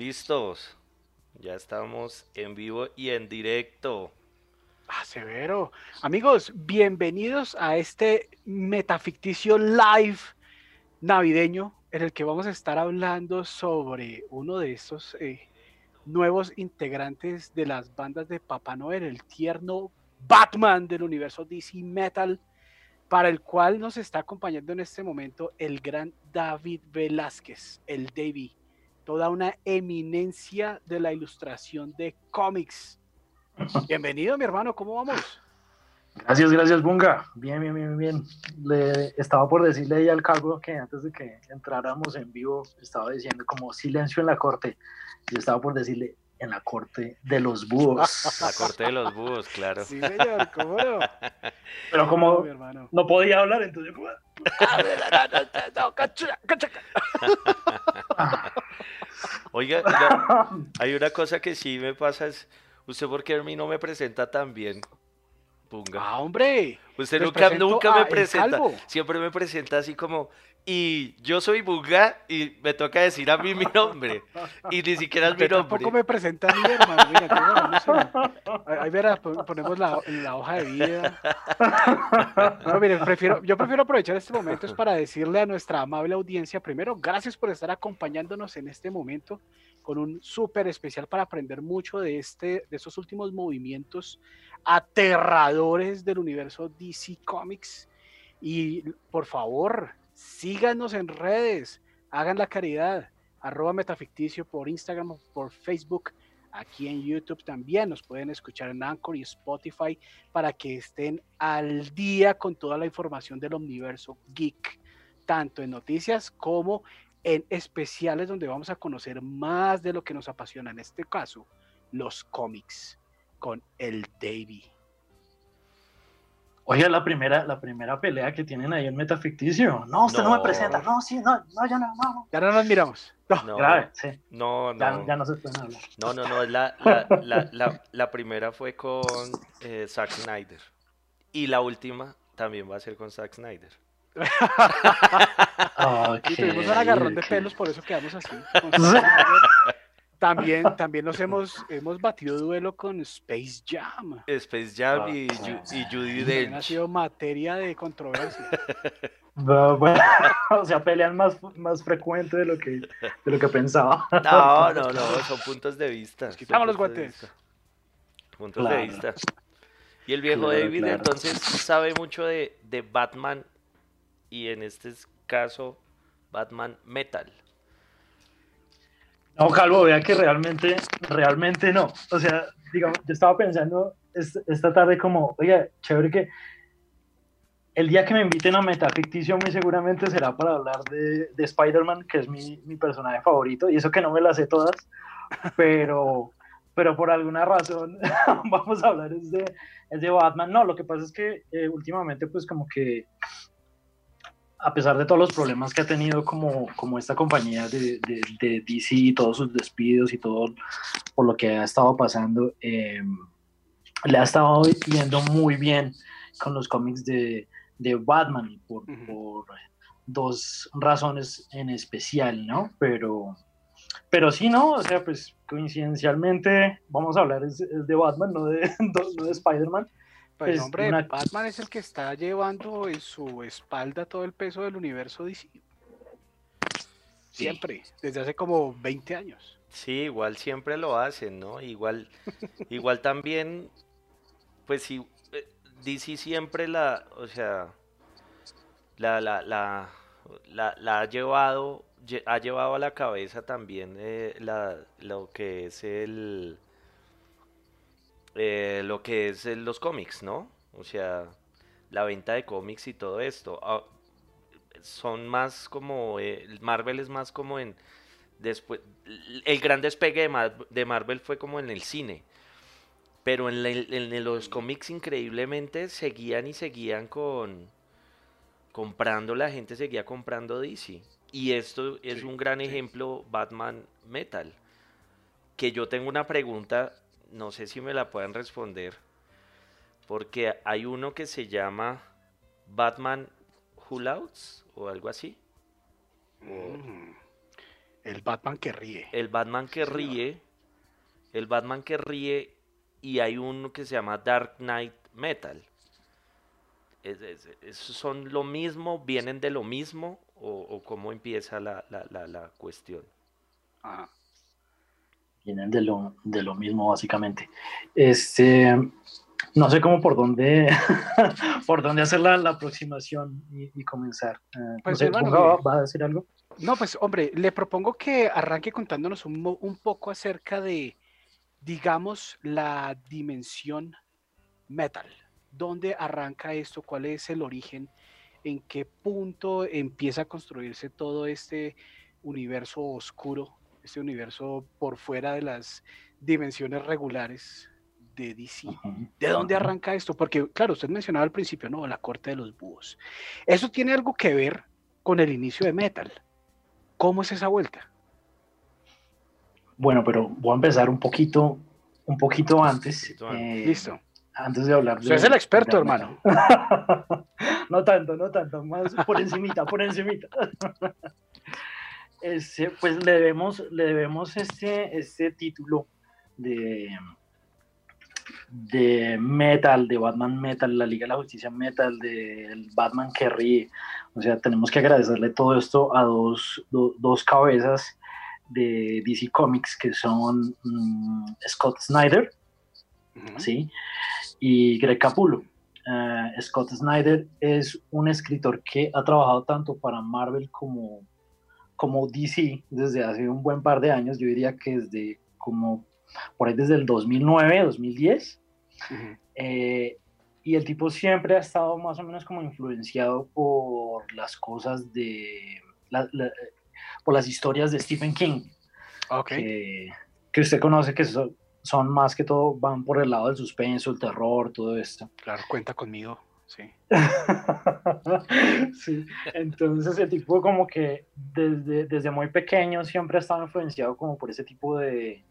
Listos. Ya estamos en vivo y en directo. Ah, severo. Amigos, bienvenidos a este metaficticio live navideño en el que vamos a estar hablando sobre uno de estos eh, nuevos integrantes de las bandas de Papá Noel, el tierno Batman del universo DC Metal, para el cual nos está acompañando en este momento el gran David Velázquez, el Davy, toda una eminencia de la ilustración de cómics. Bienvenido, mi hermano, ¿cómo vamos? Gracias, gracias, Bunga. Bien, bien, bien, bien. Le estaba por decirle ahí al cargo que antes de que entráramos en vivo, estaba diciendo como silencio en la corte. Yo estaba por decirle en la corte de los búhos. La corte de los búhos, claro. Sí, señor, ¿cómo no? Pero como no podía hablar, entonces como... Oiga, oiga, hay una cosa que sí me pasa es, ¿usted por qué a mí no me presenta tan bien? Punga. Ah, hombre. Usted nunca, nunca me presenta, siempre me presenta así como, y yo soy Bunga y me toca decir a mí mi nombre, y ni siquiera es mi Usted tampoco nombre. me presenta a mí, hermano. Mira, qué bueno, no sé. Ahí ahí verá, pon- ponemos la, la hoja de vida. No, mire, prefiero, yo prefiero aprovechar este momento es para decirle a nuestra amable audiencia, primero, gracias por estar acompañándonos en este momento con un súper especial para aprender mucho de, este, de estos últimos movimientos aterradores del universo DC Comics. Y por favor, síganos en redes, hagan la caridad, arroba metaficticio por Instagram, por Facebook, aquí en YouTube también nos pueden escuchar en Anchor y Spotify para que estén al día con toda la información del universo geek, tanto en noticias como en especiales donde vamos a conocer más de lo que nos apasiona, en este caso, los cómics, con el Davy. Oiga, la primera, la primera pelea que tienen ahí en Metaficticio. No, usted no, No. me presenta. No, sí, no, no, ya no, no. no. Ya no nos miramos. No, No, Grave, sí. no, Ya, no, ya no se pueden hablar. no, no, no, la, la, la, la, la primera fue con eh, Zack Snyder, y la última también va a ser con Zack Snyder. Y tuvimos un agarrón de pelos, por eso quedamos así. También, también nos hemos, hemos batido duelo con Space Jam. Space Jam y, Ah, y Judy También ha Dench. sido materia de controversia. Bu- Bueno, o sea, pelean más, más frecuente de lo que, de lo que pensaba. No, no, no, son puntos de vista. Nos quitamos los puntos de guantes. vista. Puntos Claro. de vista. Y el viejo Claro, David claro. entonces sabe mucho de, de Batman y en este caso Batman Metal. No, Calvo, vea que realmente, realmente no. O sea, digamos, yo estaba pensando es- esta tarde como, oiga, chévere que el día que me inviten a Metaficticio muy seguramente será para hablar de, de Spider-Man, que es mi, personaje favorito, y eso que no me las sé todas, pero, pero por alguna razón vamos a hablar de, es de Batman. No, lo que pasa es que eh, últimamente pues como que a pesar de todos los problemas que ha tenido como, como esta compañía de, de, de DC y todos sus despidos y todo por lo que ha estado pasando, eh, le ha estado yendo muy bien con los cómics de, de Batman y por, por dos razones en especial, ¿no? Pero, pero sí, ¿no? O sea, pues coincidencialmente vamos a hablar es, es de Batman, no de, no de Spider-Man. Pues Pues, hombre, una- Batman es el que está llevando en su espalda todo el peso del universo DC. Siempre, desde hace como 20 años. Sí, igual siempre lo hacen, ¿no? Igual, igual también, pues sí, eh, DC siempre la, o sea, la, la, la, la, la ha llevado, lle- ha llevado a la cabeza también eh, la, lo que es el, eh, lo que es los cómics, ¿no? O sea, la venta de cómics y todo esto. Ah, son más como, eh, Marvel es más como en, después, el gran despegue de, Mar- de Marvel fue como en el cine. Pero en, la- en los cómics increíblemente seguían y seguían con comprando, la gente seguía comprando DC. Y esto es Sí, un gran sí. ejemplo Batman Metal. Que yo tengo una pregunta, no sé si me la pueden responder. Porque hay uno que se llama Batman Who Lauts o algo así. O- Mm. El Batman que ríe. El Batman que ríe. El Batman que ríe. Y hay uno que se llama Dark Knight Metal. Es- es- es- ¿Son lo mismo? ¿Vienen de lo mismo? ¿O, o cómo empieza la, la- la- la cuestión? Ajá. Vienen de lo, de lo mismo, básicamente. Este, no sé cómo por dónde, por dónde hacer la, la aproximación y, y comenzar. Eh, no Pues, sé, hermano, Bunga, ¿va, a decir algo? No, pues hombre, le propongo que arranque contándonos un, un poco acerca de, digamos, la dimensión metal. ¿Dónde arranca esto? ¿Cuál es el origen? ¿En qué punto empieza a construirse todo este universo oscuro, este universo por fuera de las dimensiones regulares de DC? ¿De dónde arranca esto? Porque, claro, usted mencionaba al principio, ¿no? La corte de los búhos. Eso tiene algo que ver con el inicio de Metal. ¿Cómo es esa vuelta? Bueno, pero voy a empezar un poquito, un poquito antes. poquito antes. eh, Listo. Antes de hablar de... Usted es el experto, hermano. no tanto, no tanto, más por encimita, por encimita. Este, pues le debemos, le debemos este, este título de, de Metal, de Batman Metal, la Liga de la Justicia Metal, del Batman que ríe. O sea, tenemos que agradecerle todo esto a dos, do- dos cabezas de DC Comics que son mm, Scott Snyder. ¿sí? Y Greg Capullo. Eh, Scott Snyder es un escritor que ha trabajado tanto para Marvel como, como DC desde hace un buen par de años, yo diría que desde como por ahí desde el 2009, 2010. Ujú. Eh, y el tipo siempre ha estado más o menos como influenciado por las cosas de, la- la- por las historias de Stephen King Ok. que, que usted conoce que son, son más que todo, van por el lado del suspenso, el terror, todo esto. Claro, cuenta conmigo. Sí. sí, entonces el tipo como que desde, desde muy pequeño siempre ha estado influenciado como por ese tipo de,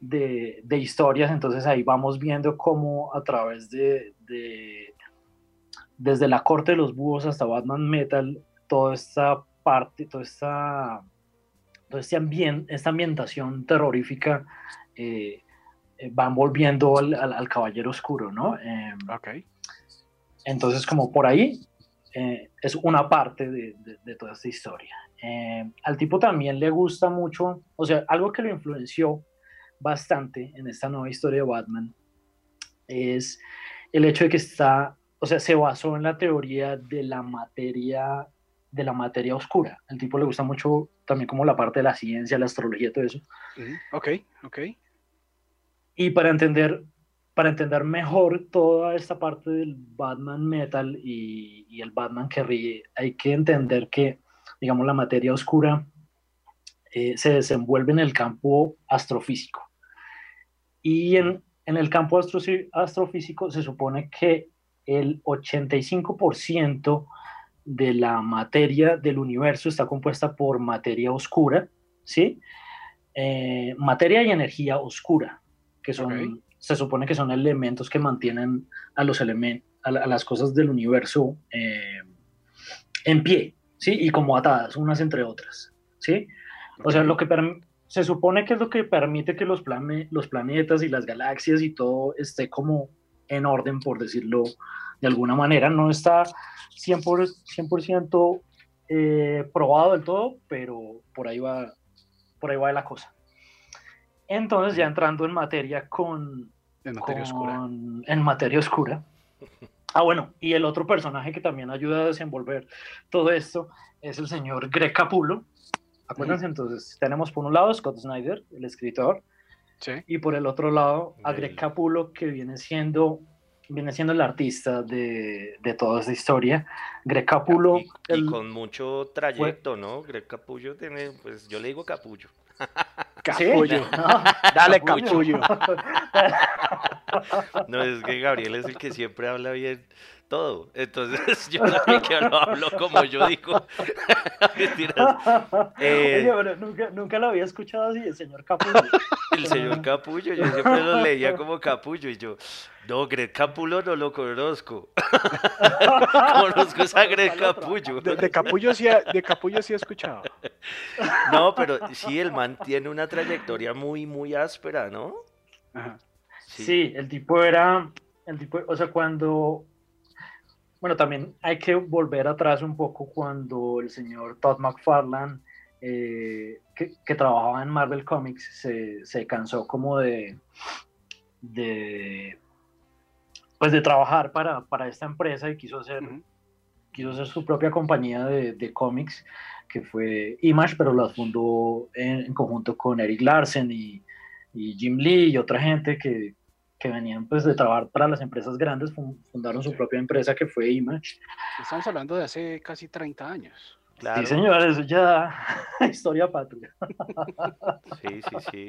de, de historias, entonces ahí vamos viendo cómo a través de, de- desde la corte de los búhos hasta Batman Metal, toda esta parte, toda esta, todo este ambien- esta ambientación terrorífica eh, eh, van volviendo al, al- al Caballero Oscuro, ¿no? Em, Ok. Entonces, como por ahí, eh, es una parte de, de- de toda esta historia. Eh, al tipo también le gusta mucho, o sea, algo que lo influenció bastante en esta nueva historia de Batman es el hecho de que está, o sea, se basó en la teoría de la materia de la materia oscura. Al tipo le gusta mucho también como la parte de la ciencia, la astrología, todo eso. Ujú. Ok, ok. Y para entender, para entender mejor toda esta parte del Batman Metal y, el Batman que ríe, hay que entender que, digamos, la materia oscura eh, se desenvuelve en el campo astrofísico. Y en, el campo astro- astrofísico se supone que el 85% de la materia del universo está compuesta por materia oscura, ¿sí? Eh, materia y energía oscura, que son. Se supone que son elementos que mantienen a los elementos, a, la- a las cosas del universo eh, en pie, ¿sí? Y como atadas, unas entre otras, ¿sí? O sea, lo que se supone que es lo que permite que los, plane- los planetas y las galaxias y todo esté como en orden, por decirlo de alguna manera. No está 100%, 100% eh, probado del todo, pero por ahí va, por ahí va la cosa. Entonces, ya entrando en materia con, En materia oscura. en materia oscura. Ah, bueno, y el otro personaje que también ayuda a desenvolver todo esto es el señor Greg Capullo. Acuérdense, entonces, tenemos por un lado Scott Snyder, el escritor, Sí. y por el otro lado a Greg Capullo, que viene siendo, viene siendo el artista de, de toda esta historia. Greg Capullo, Y, y el- con mucho trayecto, ¿no? Greg Capullo tiene, pues yo le digo Capullo. ¿Sí? Capullo. No, Dale, Capullo. capullo. no, es que Gabriel es el que siempre habla bien todo. Entonces yo también que lo hablo como yo digo. eh, Oye, pero nunca, nunca, lo había escuchado así, el señor Capullo. El señor Capullo, yo siempre lo leía como Capullo y yo, no, Greg Capullo no lo conozco. conozco a Greg Capullo. De, Capullo sí, de Capullo sí he escuchado. No, pero sí, el man tiene una trayectoria muy, muy áspera, ¿no? Ajá. Sí. sí, el tipo era, el tipo, o sea, cuando bueno, también hay que volver atrás un poco cuando el señor Todd McFarlane, eh, que, trabajaba en Marvel Comics, se, cansó como de, de, pues de trabajar para, esta empresa y quiso hacer, quiso hacer su propia compañía de, cómics, que fue Image, pero la fundó en, conjunto con Eric Larsen y, y Jim Lee y otra gente que, que venían pues de trabajar para las empresas grandes, fundaron su propia empresa que fue Image. Estamos hablando de hace casi 30 años. Claro. Sí, señores, eso ya historia patria. Sí, sí, sí.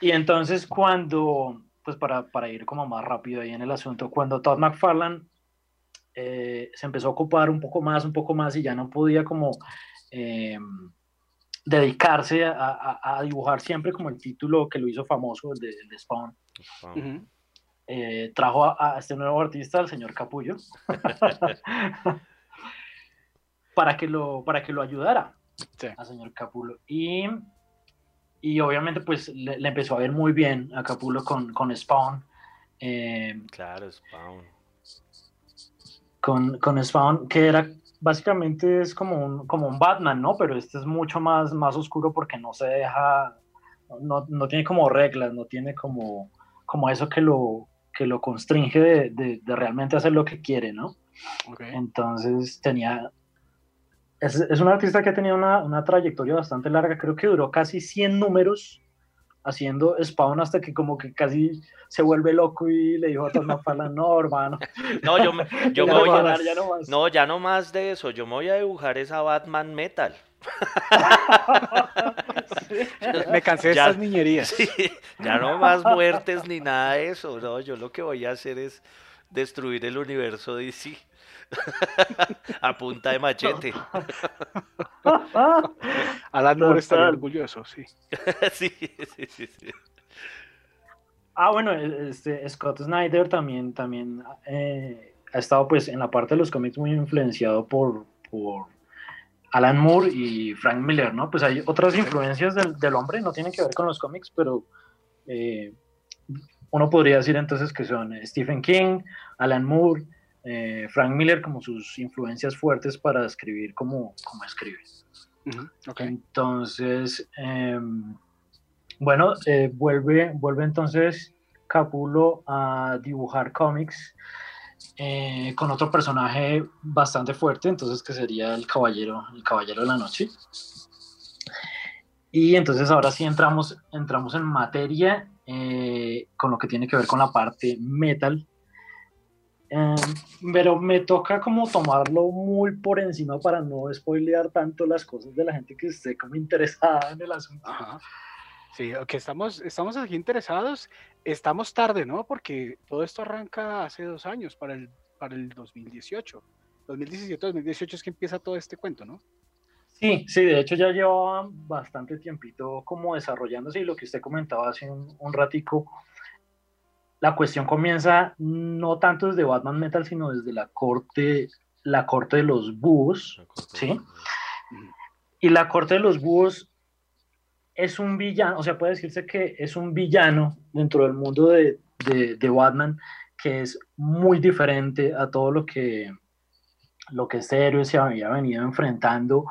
Y entonces cuando, pues para, para, ir como más rápido ahí en el asunto, cuando Todd McFarlane eh, se empezó a ocupar un poco más, un poco más y ya no podía como eh, dedicarse a, a, dibujar siempre como el título que lo hizo famoso, el de, el de Spawn. Eh, trajo a, este nuevo artista, el señor Capullo, para, que lo, para que lo ayudara al señor Capullo. Y, y obviamente pues le, empezó a ver muy bien a Capullo con, con Spawn. Eh, claro, Spawn. Con, con Spawn, que era básicamente es como un, como un Batman, ¿no? Pero este es mucho más, más oscuro porque no se deja, no, no tiene como reglas, no tiene como como eso que lo, que lo constringe de, de, realmente hacer lo que quiere, ¿no? Entonces tenía... Es, es, un artista que ha tenido una, una, trayectoria bastante larga, creo que duró casi 100 números haciendo Spawn hasta que como que casi se vuelve loco y le dijo a Tom no, hermano. No, yo, me, yo voy a... Ya no, más. no, ya no más de eso, yo me voy a dibujar esa Batman Metal. Me cansé de estas niñerías. ya no más muertes ni nada de eso. No, yo lo que voy a hacer es destruir el universo DC. a punta de machete. Alan Moore estaría orgulloso, sí. sí, sí, sí, sí. Ah, bueno, este, Scott Snyder también, también eh, ha estado pues en la parte de los cómics muy influenciado por, por Alan Moore y Frank Miller, ¿no? Pues hay otras influencias del, hombre, no tienen que ver con los cómics, pero eh, uno podría decir entonces que son eh, Stephen King, Alan Moore, eh, Frank Miller como sus influencias fuertes para escribir como, como escribe. Entonces, em, bueno, vuelve, vuelve entonces Capulo a dibujar cómics eh, con otro personaje bastante fuerte, entonces que sería el caballero, el caballero de la noche. Y entonces ahora sí entramos, entramos en materia eh, con lo que tiene que ver con la parte metal. Em, pero me toca como tomarlo muy por encima para no spoilear tanto las cosas de la gente que esté como interesada en el asunto. Sí, que estamos, estamos aquí interesados, estamos tarde, ¿no? Porque todo esto arranca hace dos años, para el, para el 2018. 2017, 2018 es que empieza todo este cuento, ¿no? Sí, sí, de hecho ya llevaba bastante tiempito como desarrollándose y lo que usted comentaba hace un, un ratico, la cuestión comienza no tanto desde Batman Metal, sino desde la corte, la corte de los búhos, ¿sí? Y la corte de los búhos es un villano, o sea, puede decirse que es un villano dentro del mundo de, de, Batman que es muy diferente a todo lo que, lo que este héroe se había venido enfrentando.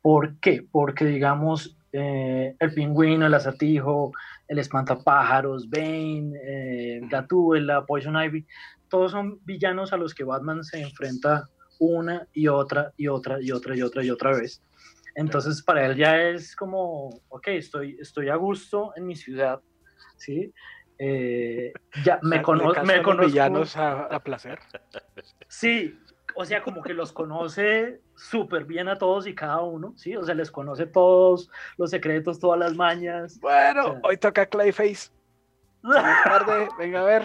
¿Por qué? Porque, digamos, eh, el pingüino, el acertijo, el espantapájaros, Bane, eh, Gatúbela, Poison Ivy, todos son villanos a los que Batman se enfrenta una y otra y otra y otra y otra y otra vez. Entonces para él ya es como, ok, estoy, estoy a gusto en mi ciudad, ¿sí? Eh, ya me, conozco me conozco. villanos a, a, placer. Sí, o sea, como que los conoce súper bien a todos y cada uno, ¿sí? O sea, les conoce todos los secretos, todas las mañas. Bueno, hoy toca Clayface. tarde, venga a ver.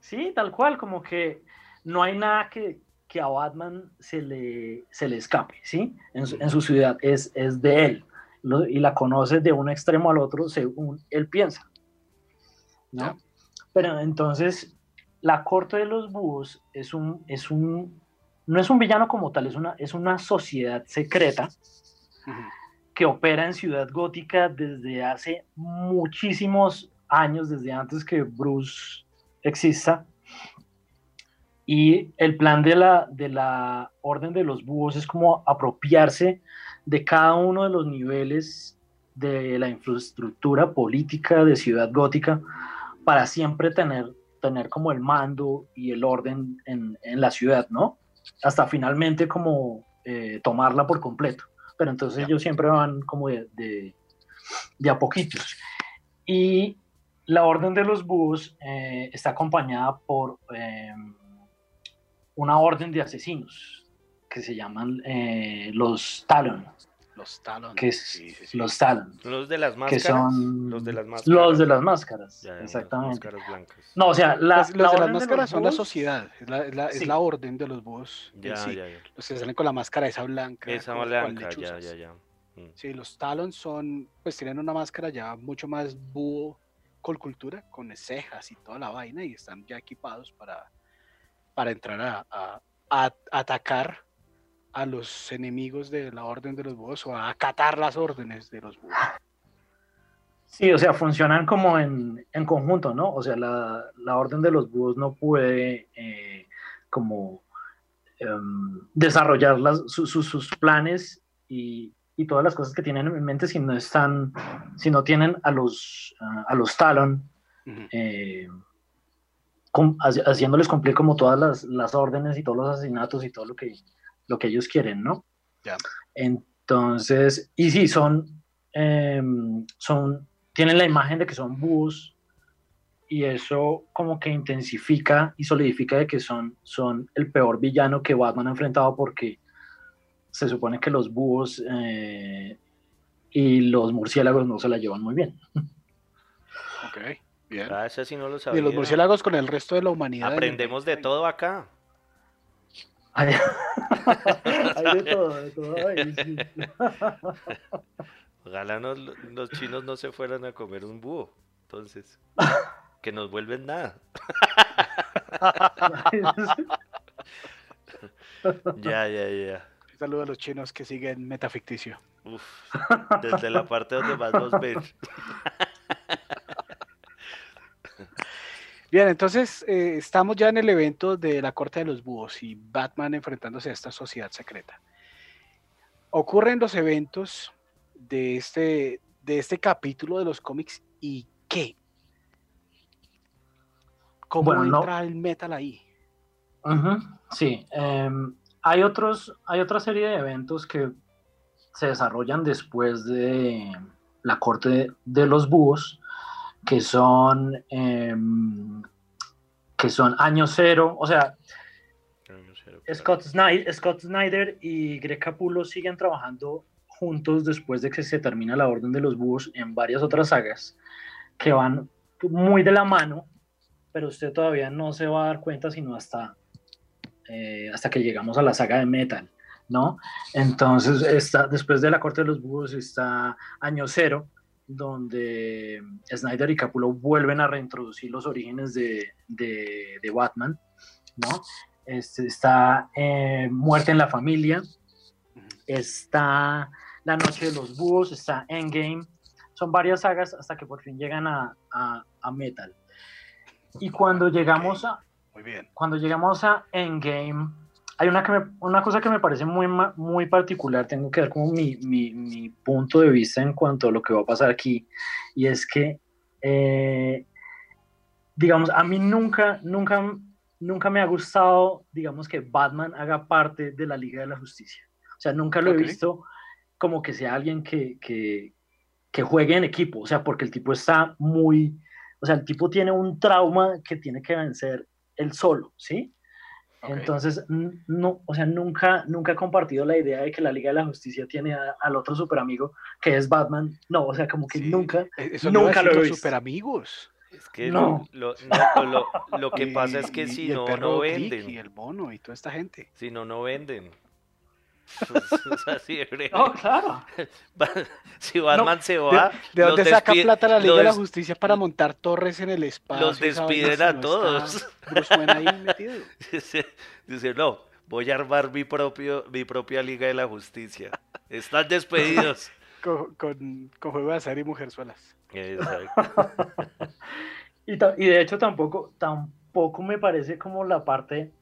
Sí, tal cual, como que no hay nada que, que a Batman se le, se le escape, ¿sí? En su, en su ciudad, es, es de él, lo- y la conoce de un extremo al otro según él piensa, ¿no? Pero entonces, la corte de los búhos es un, es un, no es un villano como tal, es una, es una sociedad secreta que opera en Ciudad Gótica desde hace muchísimos años, desde antes que Bruce exista. Y el plan de la, de la Orden de los Búhos es como apropiarse de cada uno de los niveles de la infraestructura política de Ciudad Gótica para siempre tener, tener como el mando y el orden en, en la ciudad, ¿no? Hasta finalmente como eh, tomarla por completo pero entonces ellos siempre van como de, de, de a poquitos. Y la Orden de los Búhos eh, está acompañada por eh, una orden de asesinos que se llaman eh, los Talon, Los Talon. que es Sí, sí, sí. los Talon, Los de las que máscaras. son Los de las máscaras. los de las máscaras, Ya, exactamente. máscaras blancas. No, o sea, la, Las- los la de las máscaras los son la sociedad, es la, es la- es la orden de los búhos. Ya, sí. ya, ya. Los que salen con la máscara esa blanca. Esa blanca, ya, ya, ya. Mm. Sí, los Talons son, pues tienen una máscara ya mucho más búho con cultura, con cejas y toda la vaina, y están ya equipados para, para entrar a, a- a atacar a los enemigos de la orden de los búhos o a acatar las órdenes de los búhos. Sí, o sea, funcionan como en, en conjunto, ¿no? O sea, la, la orden de los búhos no puede eh, como em, desarrollar las, su- su- sus planes y, y todas las cosas que tienen en mente si no están, si no tienen a los, a los Talon eh, com- haciéndoles cumplir como todas las, las órdenes y todos los asesinatos y todo lo que, lo que ellos quieren, ¿no? Ya. Entonces, y sí, son, em, son, tienen la imagen de que son búhos y eso como que intensifica y solidifica de que son, son el peor villano que Batman ha enfrentado porque se supone que los búhos eh, y los murciélagos no se la llevan muy bien. Ok, bien. Ah, esa sí no lo Y los murciélagos con el resto de la humanidad. Aprendemos de 2020. todo acá. Hay, hay de todo, de todo. sí. Ojalá no- los chinos no se fueran a comer un búho. Entonces, que nos vuelven nada. Ya, ya, ya. Un saludo a los chinos que siguen metaficticio. Uf, desde la parte donde más nos ven. Bien, entonces eh, estamos ya en el evento de la Corte de los Búhos y Batman enfrentándose a esta sociedad secreta. Ocurren los eventos de este, de este capítulo de los cómics y qué. ¿Cómo Bueno, no- entra el metal ahí? Ujú, Sí, em, hay otros, hay otra serie de eventos que se desarrollan después de la corte de los búhos, que son em, que son año cero, o sea, Scott Snyder, Scott Snyder y Greg Capullo siguen trabajando juntos después de que se termina la Orden de los Búhos en varias otras sagas que van muy de la mano, pero usted todavía no se va a dar cuenta sino hasta, eh, hasta que llegamos a la saga de Metal, ¿no? Entonces, está, después de la Corte de los Búhos está Año Cero, donde Snyder y Capullo vuelven a reintroducir los orígenes de, de, de Batman, ¿no? Este, está eh, Muerte en la Familia, está La Noche de los Búhos, está Endgame. Son varias sagas hasta que por fin llegan a, a- a Metal. Y cuando llegamos a, Muy bien. cuando llegamos a Endgame, hay una, que me- una cosa que me parece muy, particular, tengo que dar como mi, mi- mi punto de vista en cuanto a lo que va a pasar aquí, y es que, eh, digamos, a mí nunca, nunca, nunca me ha gustado, digamos, que Batman haga parte de la Liga de la Justicia. O sea, nunca lo he visto como que sea alguien que, que, que juegue en equipo, o sea, porque el tipo está muy, o sea, el tipo tiene un trauma que tiene que vencer él solo, ¿sí? Entonces, no, o sea, nunca, nunca he compartido la idea de que la Liga de la Justicia tiene al otro super amigo que es Batman. No, o sea, como que nunca, e, Eso nunca lo he los visto. super amigos. Es que no. lo, no, lo, lo, que pasa es que Y- si y el no, perro no venden. Y el mono y toda esta gente. Si no, no venden. Así de breve. No, claro. Si Batman se ¿De, va, de dónde saca plata la Liga los de la Justicia para montar torres en el espacio? los despiden a no todos. Wayne ahí metido. Dice, dice, no, voy a armar mi, propio, mi propia Liga de la Justicia. Están despedidos. Con, con, con juego de azar y mujerzuelas. Exacto. Y, y de hecho tampoco, tampoco me parece como la parte,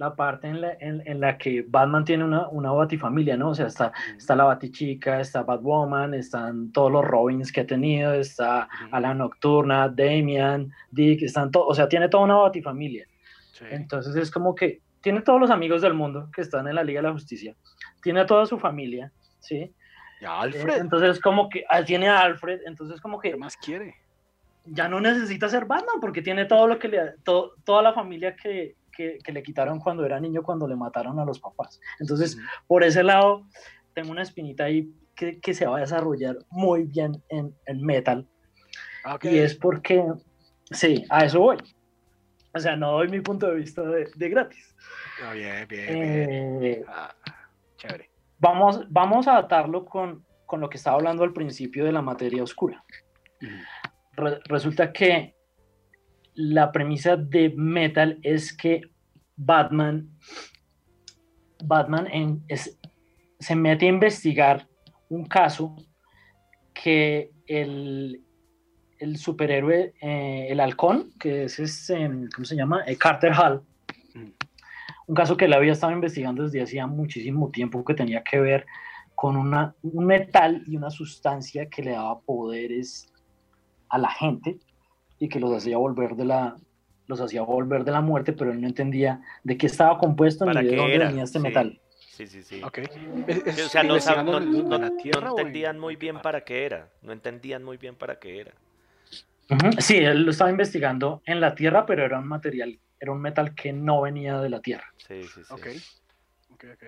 la parte en la, en, en la que Batman tiene una, una batifamilia, ¿no? O sea, está, está la Batichica, está Batwoman, están todos los Robins que ha tenido, está Ujú. a la Nocturna, Damian, Dick, están todos, o sea, tiene toda una batifamilia. Sí. Entonces es como que tiene todos los amigos del mundo que están en la Liga de la Justicia, tiene a toda su familia, ¿sí? Ya, Eh, Alfred. Entonces como que ah, tiene a Alfred, entonces como que ¿Qué más quiere? ya no necesita ser Batman porque tiene todo lo que le to- toda la familia que, que- que le quitaron cuando era niño cuando le mataron a los papás. Entonces, Ujú. por ese lado, tengo una espinita ahí que, que se va a desarrollar muy bien en, en Metal. Ah, ok. Y es porque, sí, a eso voy. O sea, no doy mi punto de vista de, de gratis. Ah, bien, bien, bien. Eh, Ah, chévere. vamos, vamos a atarlo con, con lo que estaba hablando al principio de la materia oscura. Ujú. Re- resulta que la premisa de Metal es que Batman, Batman se mete a investigar un caso que el, superhéroe, eh, el halcón, que es, este, ¿cómo se llama? Eh, Carter Hall, un caso que él había estado investigando desde hacía muchísimo tiempo que tenía que ver con un metal y una sustancia que le daba poderes a la gente y que los hacía volver de la los hacía volver de la muerte, pero él no entendía de qué estaba compuesto ni ¿Para de qué dónde era? venía este Sí. metal. Sí, sí, sí. Ok. Es- es Sí, o sea, no, no- no- la no Tierra o en- entendían muy en bien para qué era. No entendían muy bien para qué era. Sí, él lo estaba investigando en la Tierra, pero era un material, era un metal que no venía de la Tierra. Sí, sí, sí. Ok. Ok, ok.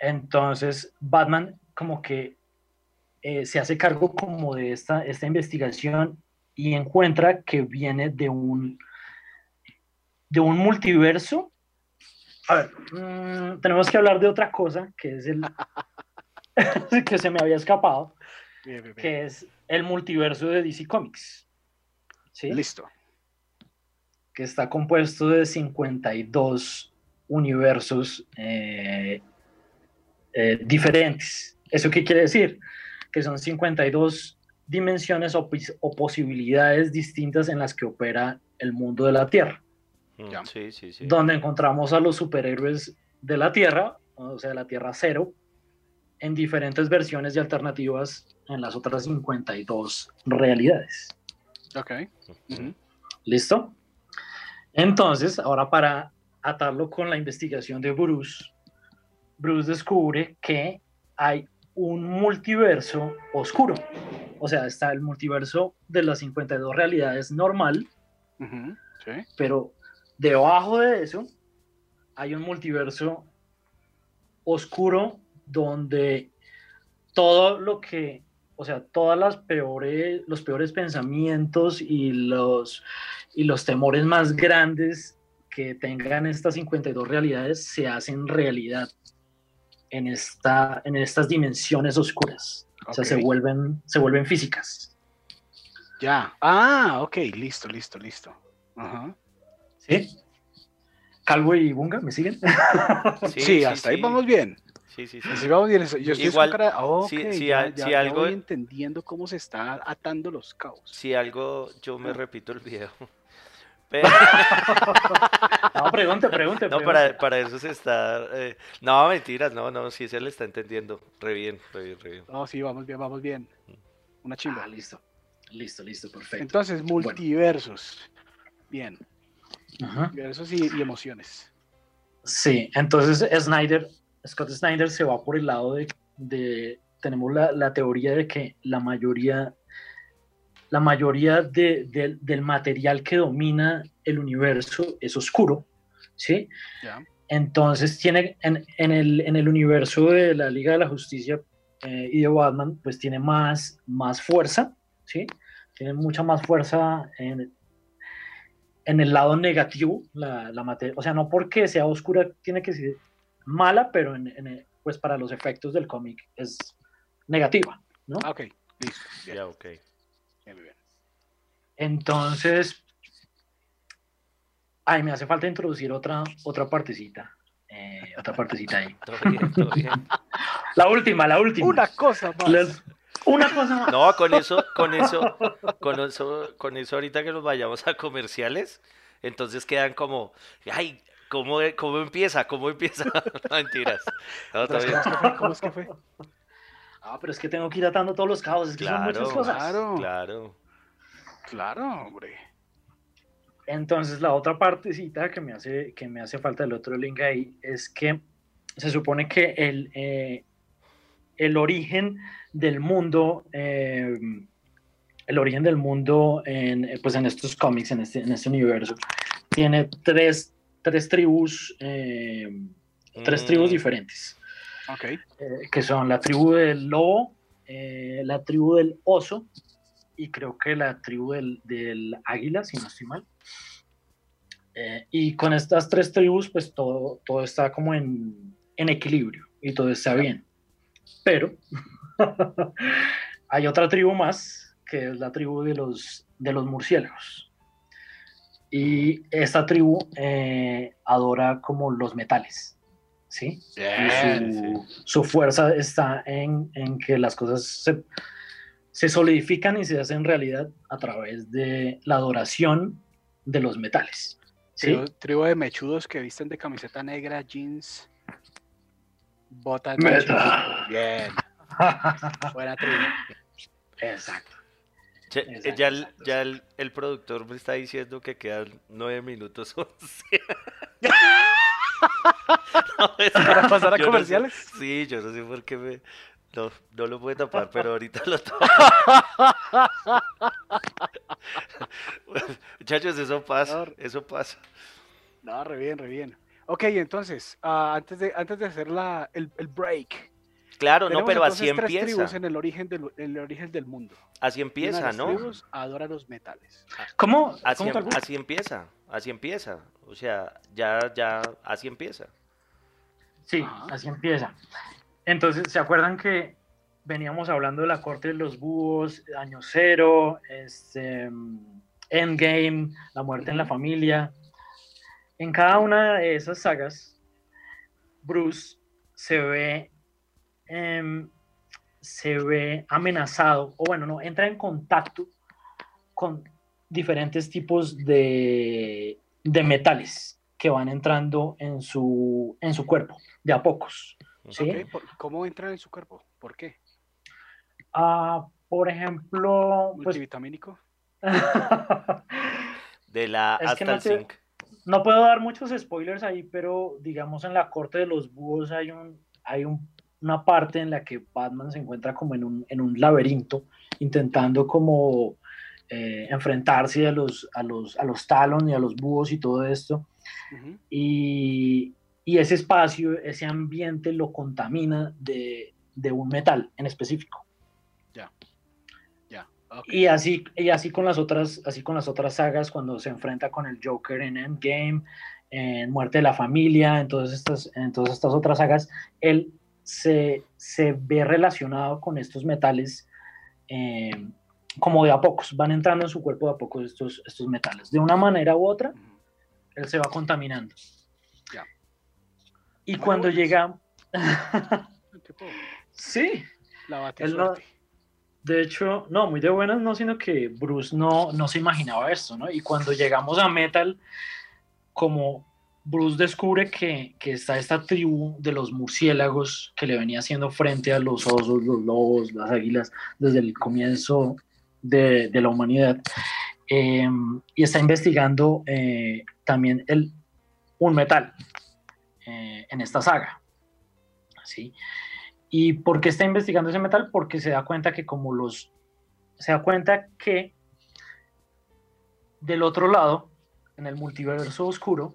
Entonces, Batman como que eh, se hace cargo como de esta, esta investigación y encuentra que viene de un, de un multiverso. A ver, mm, tenemos que hablar de otra cosa, que es el que se me había escapado, Bien, bien, bien. que es el multiverso de DC Comics. ¿Sí? Listo. que está compuesto de 52 universos eh, eh, diferentes. ¿Eso qué quiere decir? Que son 52 dimensiones o, o posibilidades distintas en las que opera el mundo de la Tierra, Mm. Sí, sí, sí. donde encontramos a los superhéroes de la Tierra, o sea, la Tierra Cero, en diferentes versiones y alternativas en las otras 52 realidades. Ok. Ujú. ¿Listo? Entonces, ahora para atarlo con la investigación de Bruce, Bruce descubre que hay un multiverso oscuro. O sea, está el multiverso de las 52 realidades normal. Sí. pero debajo de eso hay un multiverso oscuro donde todo lo que, o sea, todas las peores, los peores pensamientos y los, y los temores más grandes que tengan estas 52 realidades se hacen realidad en, esta, en estas dimensiones oscuras. O sea, se vuelven, se vuelven físicas. Ya. Ah, ok. Listo, listo, listo. Ajá. ¿Sí? Calvo y Bunga, ¿me siguen? Sí, hasta ahí sí. vamos bien. Sí, sí, sí. Así vamos bien. Yo estoy Igual, cara- ah, ok, si- si ya, si ya algo- voy entendiendo cómo se está atando los cabos. Si algo, yo me Ah. repito el video. Pero- No, pregunte, pregunte. no, para, para eso se está... eh, No, mentiras, no, no, sí se le está entendiendo. Re bien, re bien, re bien. No, sí, vamos bien, vamos bien. Una chimba. Ah, listo. Listo, listo, perfecto. Entonces, multiversos. Bien. Ajá. Multiversos y, y emociones. Sí, entonces Snyder, Scott Snyder se va por el lado de, de- tenemos la, la teoría de que la mayoría, la mayoría de- del- del material que domina el universo es oscuro, ¿sí? Entonces tiene en, el, en, el, universo de la Liga de la Justicia eh, y de Batman, pues tiene más, más fuerza, ¿sí? Tiene mucha más fuerza en, en el lado negativo, la, la materia. O sea, no porque sea oscura tiene que ser mala, pero en, pues para los efectos del cómic es negativa, ¿no? Ah, ok, listo. Ya, ok. Entonces, ay, me hace falta introducir otra, otra partecita. Eh, otra partecita ahí. La última, la última. Una cosa más. una cosa más. No, con eso, con eso, con eso, con eso ahorita que nos vayamos a comerciales, entonces quedan como, ay, ¿cómo, cómo empieza? ¿Cómo empieza? Mentiras. ¿Cómo es que fue? Ah, pero es que tengo que ir atando todos los cabos, es que son muchas cosas. Claro, claro. Claro, hombre. Entonces la otra partecita que me hace, que me hace falta el otro link ahí es que se supone que el, eh, el origen del mundo, eh, el origen del mundo en, pues en estos cómics, en este, en este universo, tiene tres, tres tribus, eh, tres tribus mm. diferentes. Okay. que son la tribu del lobo, la tribu del oso y creo que la tribu del, águila, si no estoy mal. Eh, y con estas tres tribus, pues todo, todo está como en, en equilibrio y todo está bien. Pero hay otra tribu más, que es la tribu de los, de los murciélagos. Y esta tribu eh, adora como los metales. ¿Sí? su, su, fuerza está en, en que las cosas se, se solidifican y se hacen realidad a través de la adoración de los metales. ¿sí? Tribu, de mechudos que visten de camiseta negra, jeans, botas. Bien. Buena tribu. Exacto. Ya, ya, el, productor me está diciendo que quedan nueve minutos ¿Para pasar a comerciales? sí, yo no sé por qué me, no, no lo puede tapar, pero ahorita lo tomo. Muchachos, eso pasa, eso pasa. No, re bien, re bien. Ok, entonces, uh, antes, de, antes de hacer la, el, el break. Claro, no, pero así tres empieza. tribus en el origen del, el origen del mundo. Así empieza, ¿no? tribus adora los metales. ¿Cómo? Así, em, así empieza, así empieza. O sea, ya, ya, así empieza. Sí, así empieza. Entonces, ¿se acuerdan que veníamos hablando de la corte de los búhos, año cero, este, Endgame, la muerte en la familia? En cada una de esas sagas, Bruce se ve, em, se ve amenazado, o bueno, no, entra en contacto con diferentes tipos de, de metales que van entrando en su, en su cuerpo, de a pocos. ¿Cómo entran en su cuerpo? ¿Por qué? Ah, por ejemplo... Pues ¿Multivitamínico? de la hasta el No puedo dar muchos spoilers ahí, pero digamos en la corte de los búhos hay un hay una parte en la que Batman se encuentra como en un, en un laberinto, intentando como eh, enfrentarse a los, a, los, a los Talon y a los búhos y todo esto. Y y ese espacio, ese ambiente lo contamina de, un metal en específico. Ya. Ya. Y así, y así con las otras, así con las otras sagas, cuando se enfrenta con el Joker en Endgame, en Muerte de la Familia, en todas estas, en todas estas otras sagas, él se, ve relacionado con estos metales eh, como de a pocos, van entrando en su cuerpo de a pocos estos, estos metales. De una manera u otra, él se va contaminando. Y cuando llega... sí. La de hecho, no, muy de buenas no, sino que Bruce no, no se imaginaba esto, ¿no? Y cuando llegamos a Metal, como Bruce descubre que, está esta tribu de los murciélagos que le venía haciendo frente a los osos, los lobos, las águilas desde el comienzo de, la humanidad. Em, y está investigando eh, también el, un metal, eh, en esta saga. ¿sí? ¿Y por qué está investigando ese metal? Porque se da cuenta que como los... Se da cuenta que del otro lado, en el multiverso oscuro,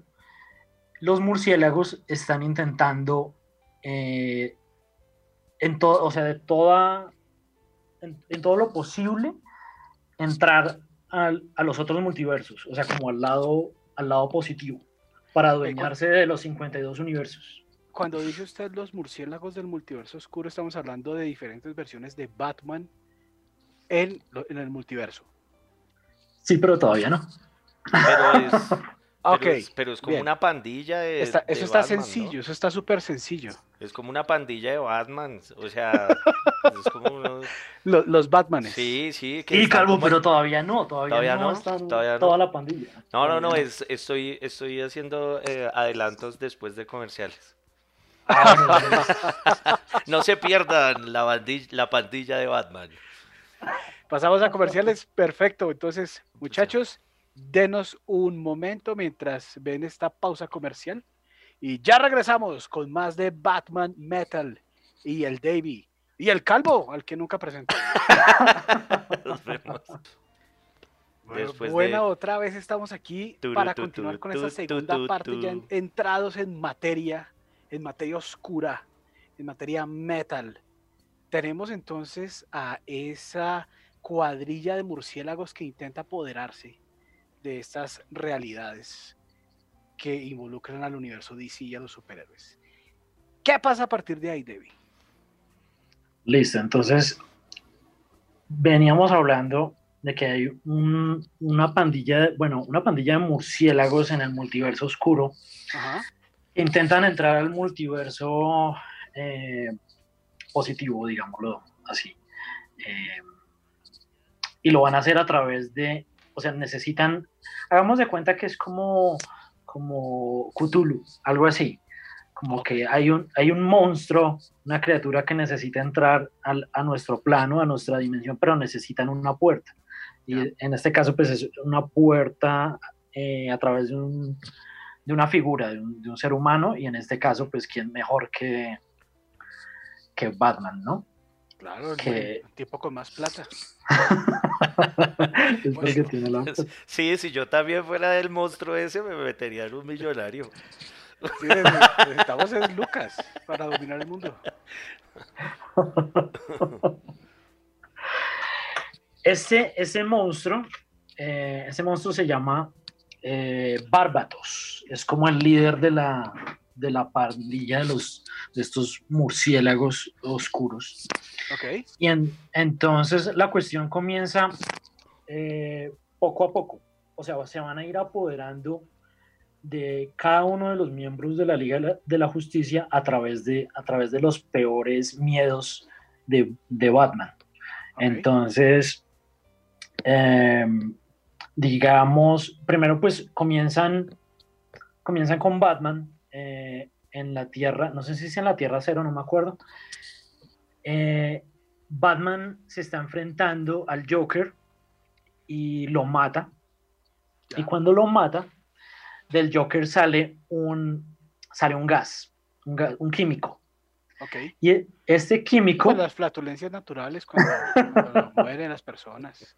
los murciélagos están intentando eh, en todo, o sea, de toda, en, todo lo posible, entrar a los otros multiversos, o sea, como al lado, al lado positivo, para adueñarse de los 52 universos. Cuando dice usted los murciélagos del multiverso oscuro, estamos hablando de diferentes versiones de Batman en, en el multiverso. Sí, pero todavía no. Pero es, pero es, como una pandilla de. eso está sencillo, eso está súper sencillo. Es como una pandilla de Batman. O sea, es como los, los Batmanes. Sí, sí. Que Calvo, pero todavía no. Todavía, no, están toda la pandilla. No, no, no. Es, estoy, estoy haciendo eh, adelantos después de comerciales. Ah, no se pierdan la pandilla de Batman. Pasamos a comerciales. Perfecto. Entonces, muchachos denos un momento mientras ven esta pausa comercial y ya regresamos con más de Batman Metal y el Davy y el calvo al que nunca presentó. Nos vemos. Bueno, otra vez estamos aquí para continuar con esta segunda parte ya entrados en materia, en materia oscura, en materia metal. Tenemos entonces a esa cuadrilla de murciélagos que intenta apoderarse de estas realidades que involucran al universo DC y a los superhéroes. ¿Qué pasa a partir de ahí, Debbie? Listo, entonces veníamos hablando de que hay una pandilla, de, bueno, una pandilla de murciélagos en el multiverso oscuro. intentan entrar al multiverso eh, positivo, digámoslo así. Eh, y lo van a hacer a través de o sea, necesitan, hagamos de cuenta que es como, como Cthulhu, algo así. Como que hay un, hay un monstruo, una criatura que necesita entrar al, a nuestro plano, a nuestra dimensión, pero necesitan una puerta. Y en este caso, pues es una puerta eh, a través de, un, de una figura, de un, de un, ser humano, y en este caso, pues, ¿quién mejor que, que Batman, no? Claro, que... un tipo con más plata. Sí, si yo también fuera el monstruo ese, me metería en un millonario. necesitamos en Lucas para dominar el mundo. Ese, ese monstruo, eh, ese monstruo se llama eh, Barbatos. Es como el líder de la, de la pandilla de, los, de estos murciélagos oscuros. Okay. Y entonces la cuestión comienza eh, poco a poco. O sea, se van a ir apoderando de cada uno de los miembros de la Liga de la Justicia a través de, a través de los peores miedos de, de Batman. Entonces, em, digamos, primero pues comienzan, comienzan con Batman en la Tierra, no sé si es en la Tierra Cero, no me acuerdo. Eh, Batman se está enfrentando al Joker y lo mata. Y cuando lo mata, del Joker sale un, sale un gas, un, químico. Okay. Y este químico... las flatulencias naturales cuando, mueren las personas.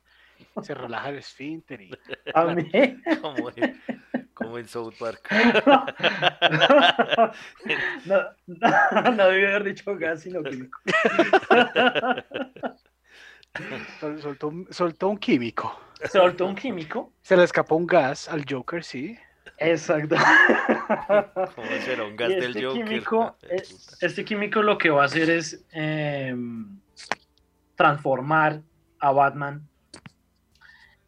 Se relaja el esfínter y... A mí... Como en South Park. no, no, no debí haber dicho gas, sino químico. Soltó, soltó un químico. Soltó un químico. Se le escapó un gas al Joker, sí. Exacto. ¿Cómo será un gas del este Joker? Químico, este químico lo que va a hacer es eh, transformar a Batman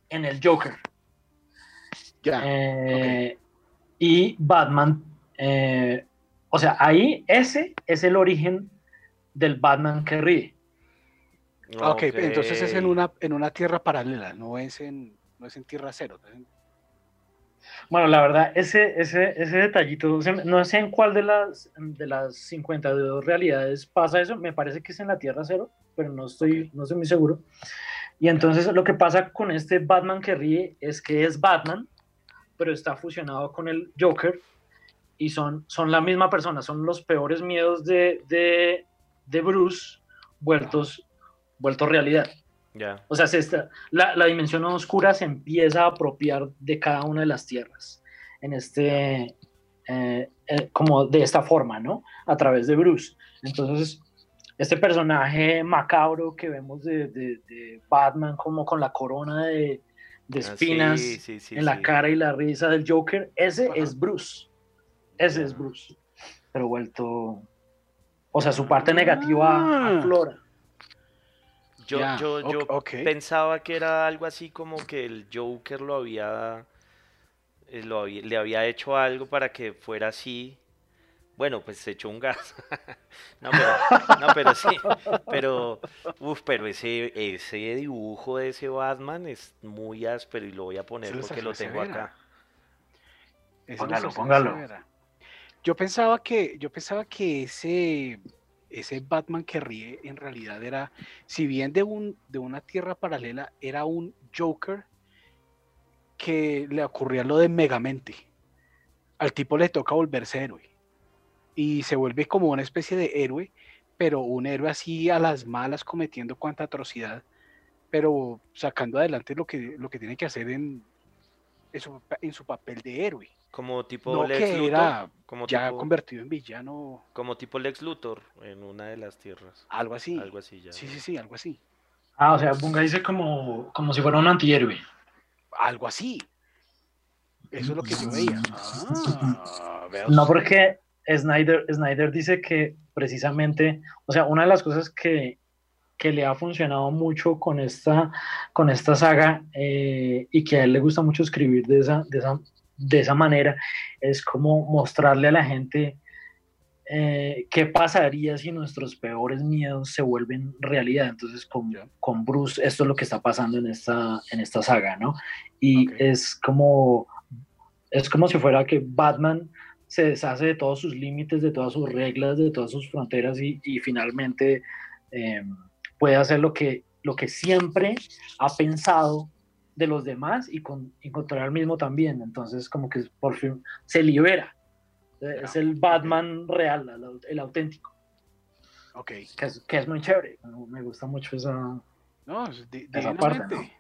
en el Joker. Eh, y Batman, eh, o sea, ahí ese es el origen del Batman que ríe. Ah, ok, entonces es en una, en una tierra paralela, no es en, no es en tierra cero. Bueno, la verdad, ese, ese, ese detallito, no sé en cuál de las, de las 52 realidades pasa eso, me parece que es en la tierra cero, pero no estoy, no estoy muy seguro. Y entonces lo que pasa con este Batman que ríe es que es Batman, pero está fusionado con el Joker y son, son la misma persona, son los peores miedos de, de, de Bruce vueltos, vueltos realidad. ya O sea, se está, la, la, dimensión oscura se empieza a apropiar de cada una de las tierras en este, eh, eh, como de esta forma, ¿no? A través de Bruce. Entonces, este personaje macabro que vemos de, Batman como con la corona de, ah, espinas en la cara y la risa del Joker, ese es Bruce. Ese es Bruce. Pero vuelto... O sea, su parte negativa ah. Flora. Yo, yo, yo pensaba que era algo así como que el Joker lo había, eh, lo le había hecho algo para que fuera así. Bueno, pues se echó un gas. no, pero, no, pero sí. Pero, uf, pero ese, ese dibujo de ese Batman es muy áspero y lo voy a poner porque lo tengo acá. Póngalo, póngalo. Yo pensaba que, yo pensaba que ese ese Batman que ríe en realidad era, si bien de, un, de una tierra paralela, era un Joker que le ocurría lo de Megamente. Al tipo le toca volverse héroe. Y se vuelve como una especie de héroe, pero un héroe así a las malas, cometiendo cuanta atrocidad, pero sacando adelante lo que, lo que tiene que hacer en, en su papel de héroe. Como tipo Lex Luthor. como ya convertido en villano. Como tipo Lex Luthor en una de las tierras. Algo así. Algo así ya. Sí, sí, sí, algo así. Ah, o sea, Bunga dice como, como si fuera un antihéroe. Algo así. Eso es lo que yo veía. Ah, no, porque Snyder, Snyder dice que precisamente, o sea, una de las cosas que, que le ha funcionado mucho con esta, con esta saga eh, y que a él le gusta mucho escribir de esa, de esa, de esa manera, es como mostrarle a la gente eh, qué pasaría si nuestros peores miedos se vuelven realidad. Entonces, con, con, Bruce, esto es lo que está pasando en esta, en esta saga, ¿no? Y es como es como si fuera que Batman se deshace de todos sus límites, de todas sus reglas, de todas sus fronteras y, finalmente em, puede hacer lo que, lo que siempre ha pensado de los demás y con, encontrar al mismo también. Entonces, como que por fin se libera. Es el Batman real, el, auténtico. Ok. Que es, muy chévere. Me gusta mucho esa, no, parte.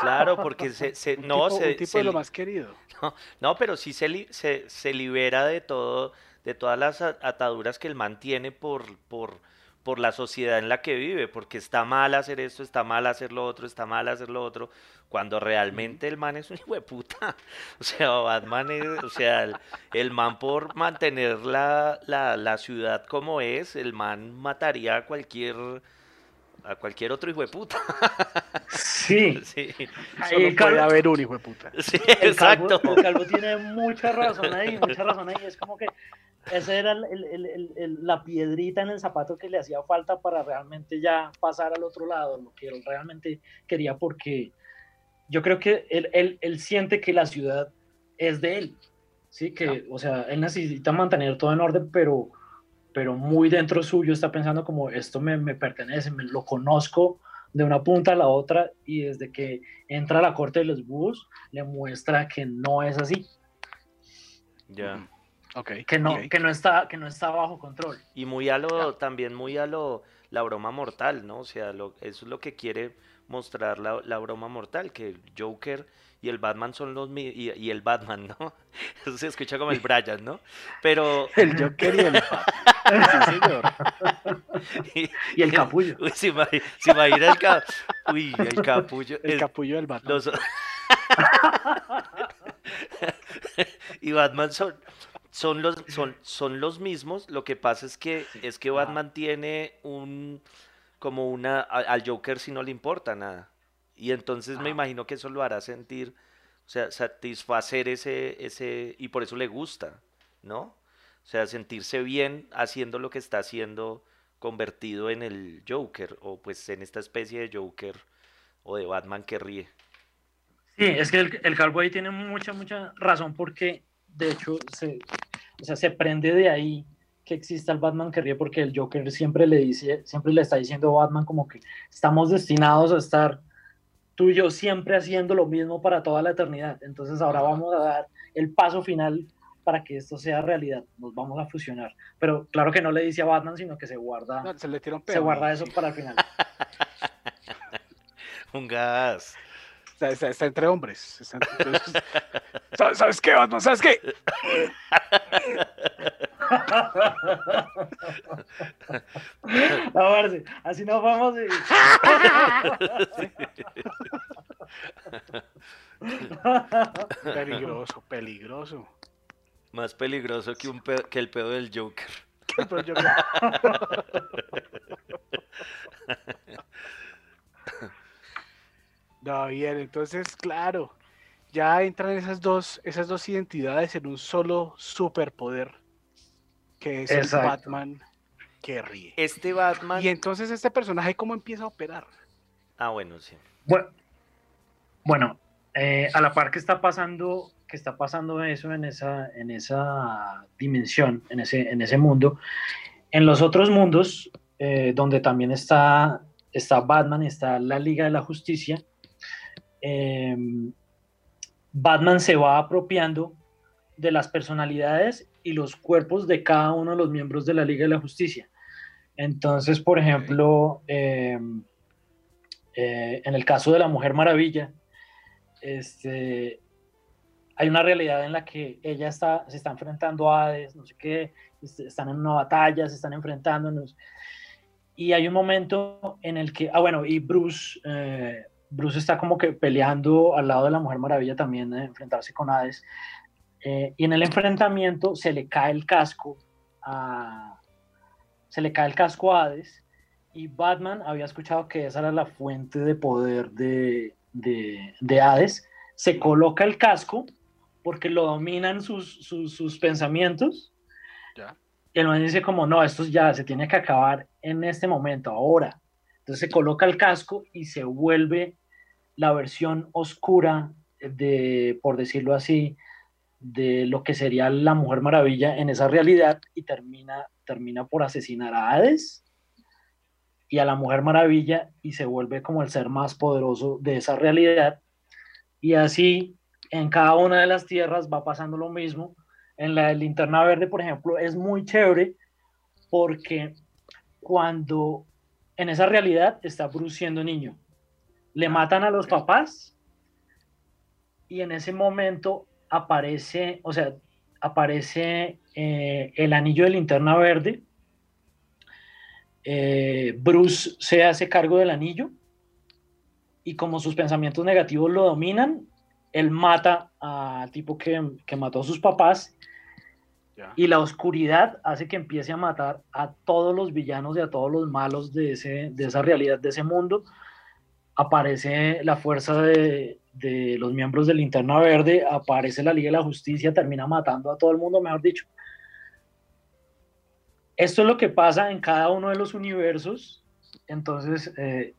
Claro, porque se, no, se, tipo de lo más querido. No, no pero sí se, se, se libera de todo, de todas las ataduras que él mantiene por, por, por la sociedad en la que vive, porque está mal hacer esto, está mal hacer lo otro, está mal hacer lo otro, cuando realmente el man es un hijo de puta. O sea, Batman es, o sea, el, man por mantener la, la, la, ciudad como es, el man mataría a cualquier a cualquier otro hijo de puta. Sí. sí. Solo puede haber un hijo de puta. Sí, exacto. el calvo tiene mucha razón ahí, mucha razón ahí. Es como que esa era la piedrita en el zapato que le hacía falta para realmente ya pasar al otro lado, lo que él realmente quería, porque yo creo que él, él, siente que la ciudad es de él, ¿sí? Que, o sea, él necesita mantener todo en orden, pero, pero muy dentro suyo está pensando como esto me, me pertenece, me lo conozco de una punta a la otra y desde que entra a la corte de los búhos le muestra que no es así. Ya. Que no, que no está, que no está bajo control. Y muy a lo, también muy a lo, la broma mortal, ¿no? O sea, lo, eso es lo que quiere mostrar la, la broma mortal, que el Joker y el Batman son los y, y el Batman, ¿no? Eso se escucha como el Brian, ¿no? Pero. El Joker y el Batman. Sí, señor. Y, el capullo. Uy, si va, si va a ir el, ca... Uy, el capullo. El capullo del Batman. Los... y Batman son, son los, son, son los mismos, lo que pasa es que, es que Batman tiene un, como una, al Joker si no le importa nada. Y entonces me imagino que eso lo hará sentir, o sea, satisfacer ese, ese, y por eso le gusta, ¿no? O sea, sentirse bien haciendo lo que está haciendo convertido en el Joker, o pues en esta especie de Joker o de Batman que ríe. Sí, es que el, el ahí tiene mucha, mucha razón porque de hecho, se, o sea, se prende de ahí que exista el Batman que ríe porque el Joker siempre le dice, siempre le está diciendo a Batman como que estamos destinados a estar tú y yo siempre haciendo lo mismo para toda la eternidad. Entonces ahora vamos a dar el paso final para que esto sea realidad. Nos vamos a fusionar. Pero claro que no le dice a Batman, sino que se guarda, se, le se guarda eso para el final. un gas. Está, está, entre hombres. ¿Sabes qué, Batman? ¿Sabes qué? No, así no vamos. peligroso, peligroso. Más peligroso que, un que el pedo del Joker. no, bien, entonces, claro, ya entran esas dos, esas dos identidades en un solo superpoder, que es el Batman que ríe. Este Batman. Y entonces este personaje, ¿cómo empieza a operar? Ah, bueno, sí. Bueno, bueno eh, a la par que está pasando que está pasando eso en esa, en esa dimensión, en ese, en ese mundo. En los otros mundos, eh, donde también está, está Batman, está la Liga de la Justicia, em, Batman se va apropiando de las personalidades y los cuerpos de cada uno de los miembros de la Liga de la Justicia. Entonces, por ejemplo, em, eh, en el caso de la Mujer Maravilla, este, hay una realidad en la que ella está, se está enfrentando a Hades, no sé qué, están en una batalla, se están enfrentándonos. Y hay un momento en el que, ah, bueno, y Bruce, eh, Bruce está como que peleando al lado de la Mujer Maravilla también, de enfrentarse con Hades. Eh, y en el enfrentamiento se le cae el casco a, se le cae el casco a Hades. Y Batman había escuchado que esa era la fuente de poder de, de, de Hades. Se coloca el casco porque lo dominan sus, sus, pensamientos. Y el man dice como, no, esto ya se tiene que acabar en este momento, ahora. Entonces se coloca el casco y se vuelve la versión oscura de, por decirlo así, de lo que sería la Mujer Maravilla en esa realidad y termina, termina por asesinar a Hades y a la Mujer Maravilla y se vuelve como el ser más poderoso de esa realidad. Y así en cada una de las tierras va pasando lo mismo. En la linterna verde, por ejemplo, es muy chévere porque cuando en esa realidad está Bruce siendo niño, le matan a los papás y en ese momento aparece, o sea, aparece eh, el anillo de linterna verde. Eh, Bruce se hace cargo del anillo y como sus pensamientos negativos lo dominan, él mata al tipo que, mató a sus papás y la oscuridad hace que empiece a matar a todos los villanos y a todos los malos de, ese, de esa realidad, de ese mundo. Aparece la fuerza de, los miembros de Linterna Verde, aparece la Liga de la Justicia, termina matando a todo el mundo, mejor dicho. Esto es lo que pasa en cada uno de los universos. Entonces, eh,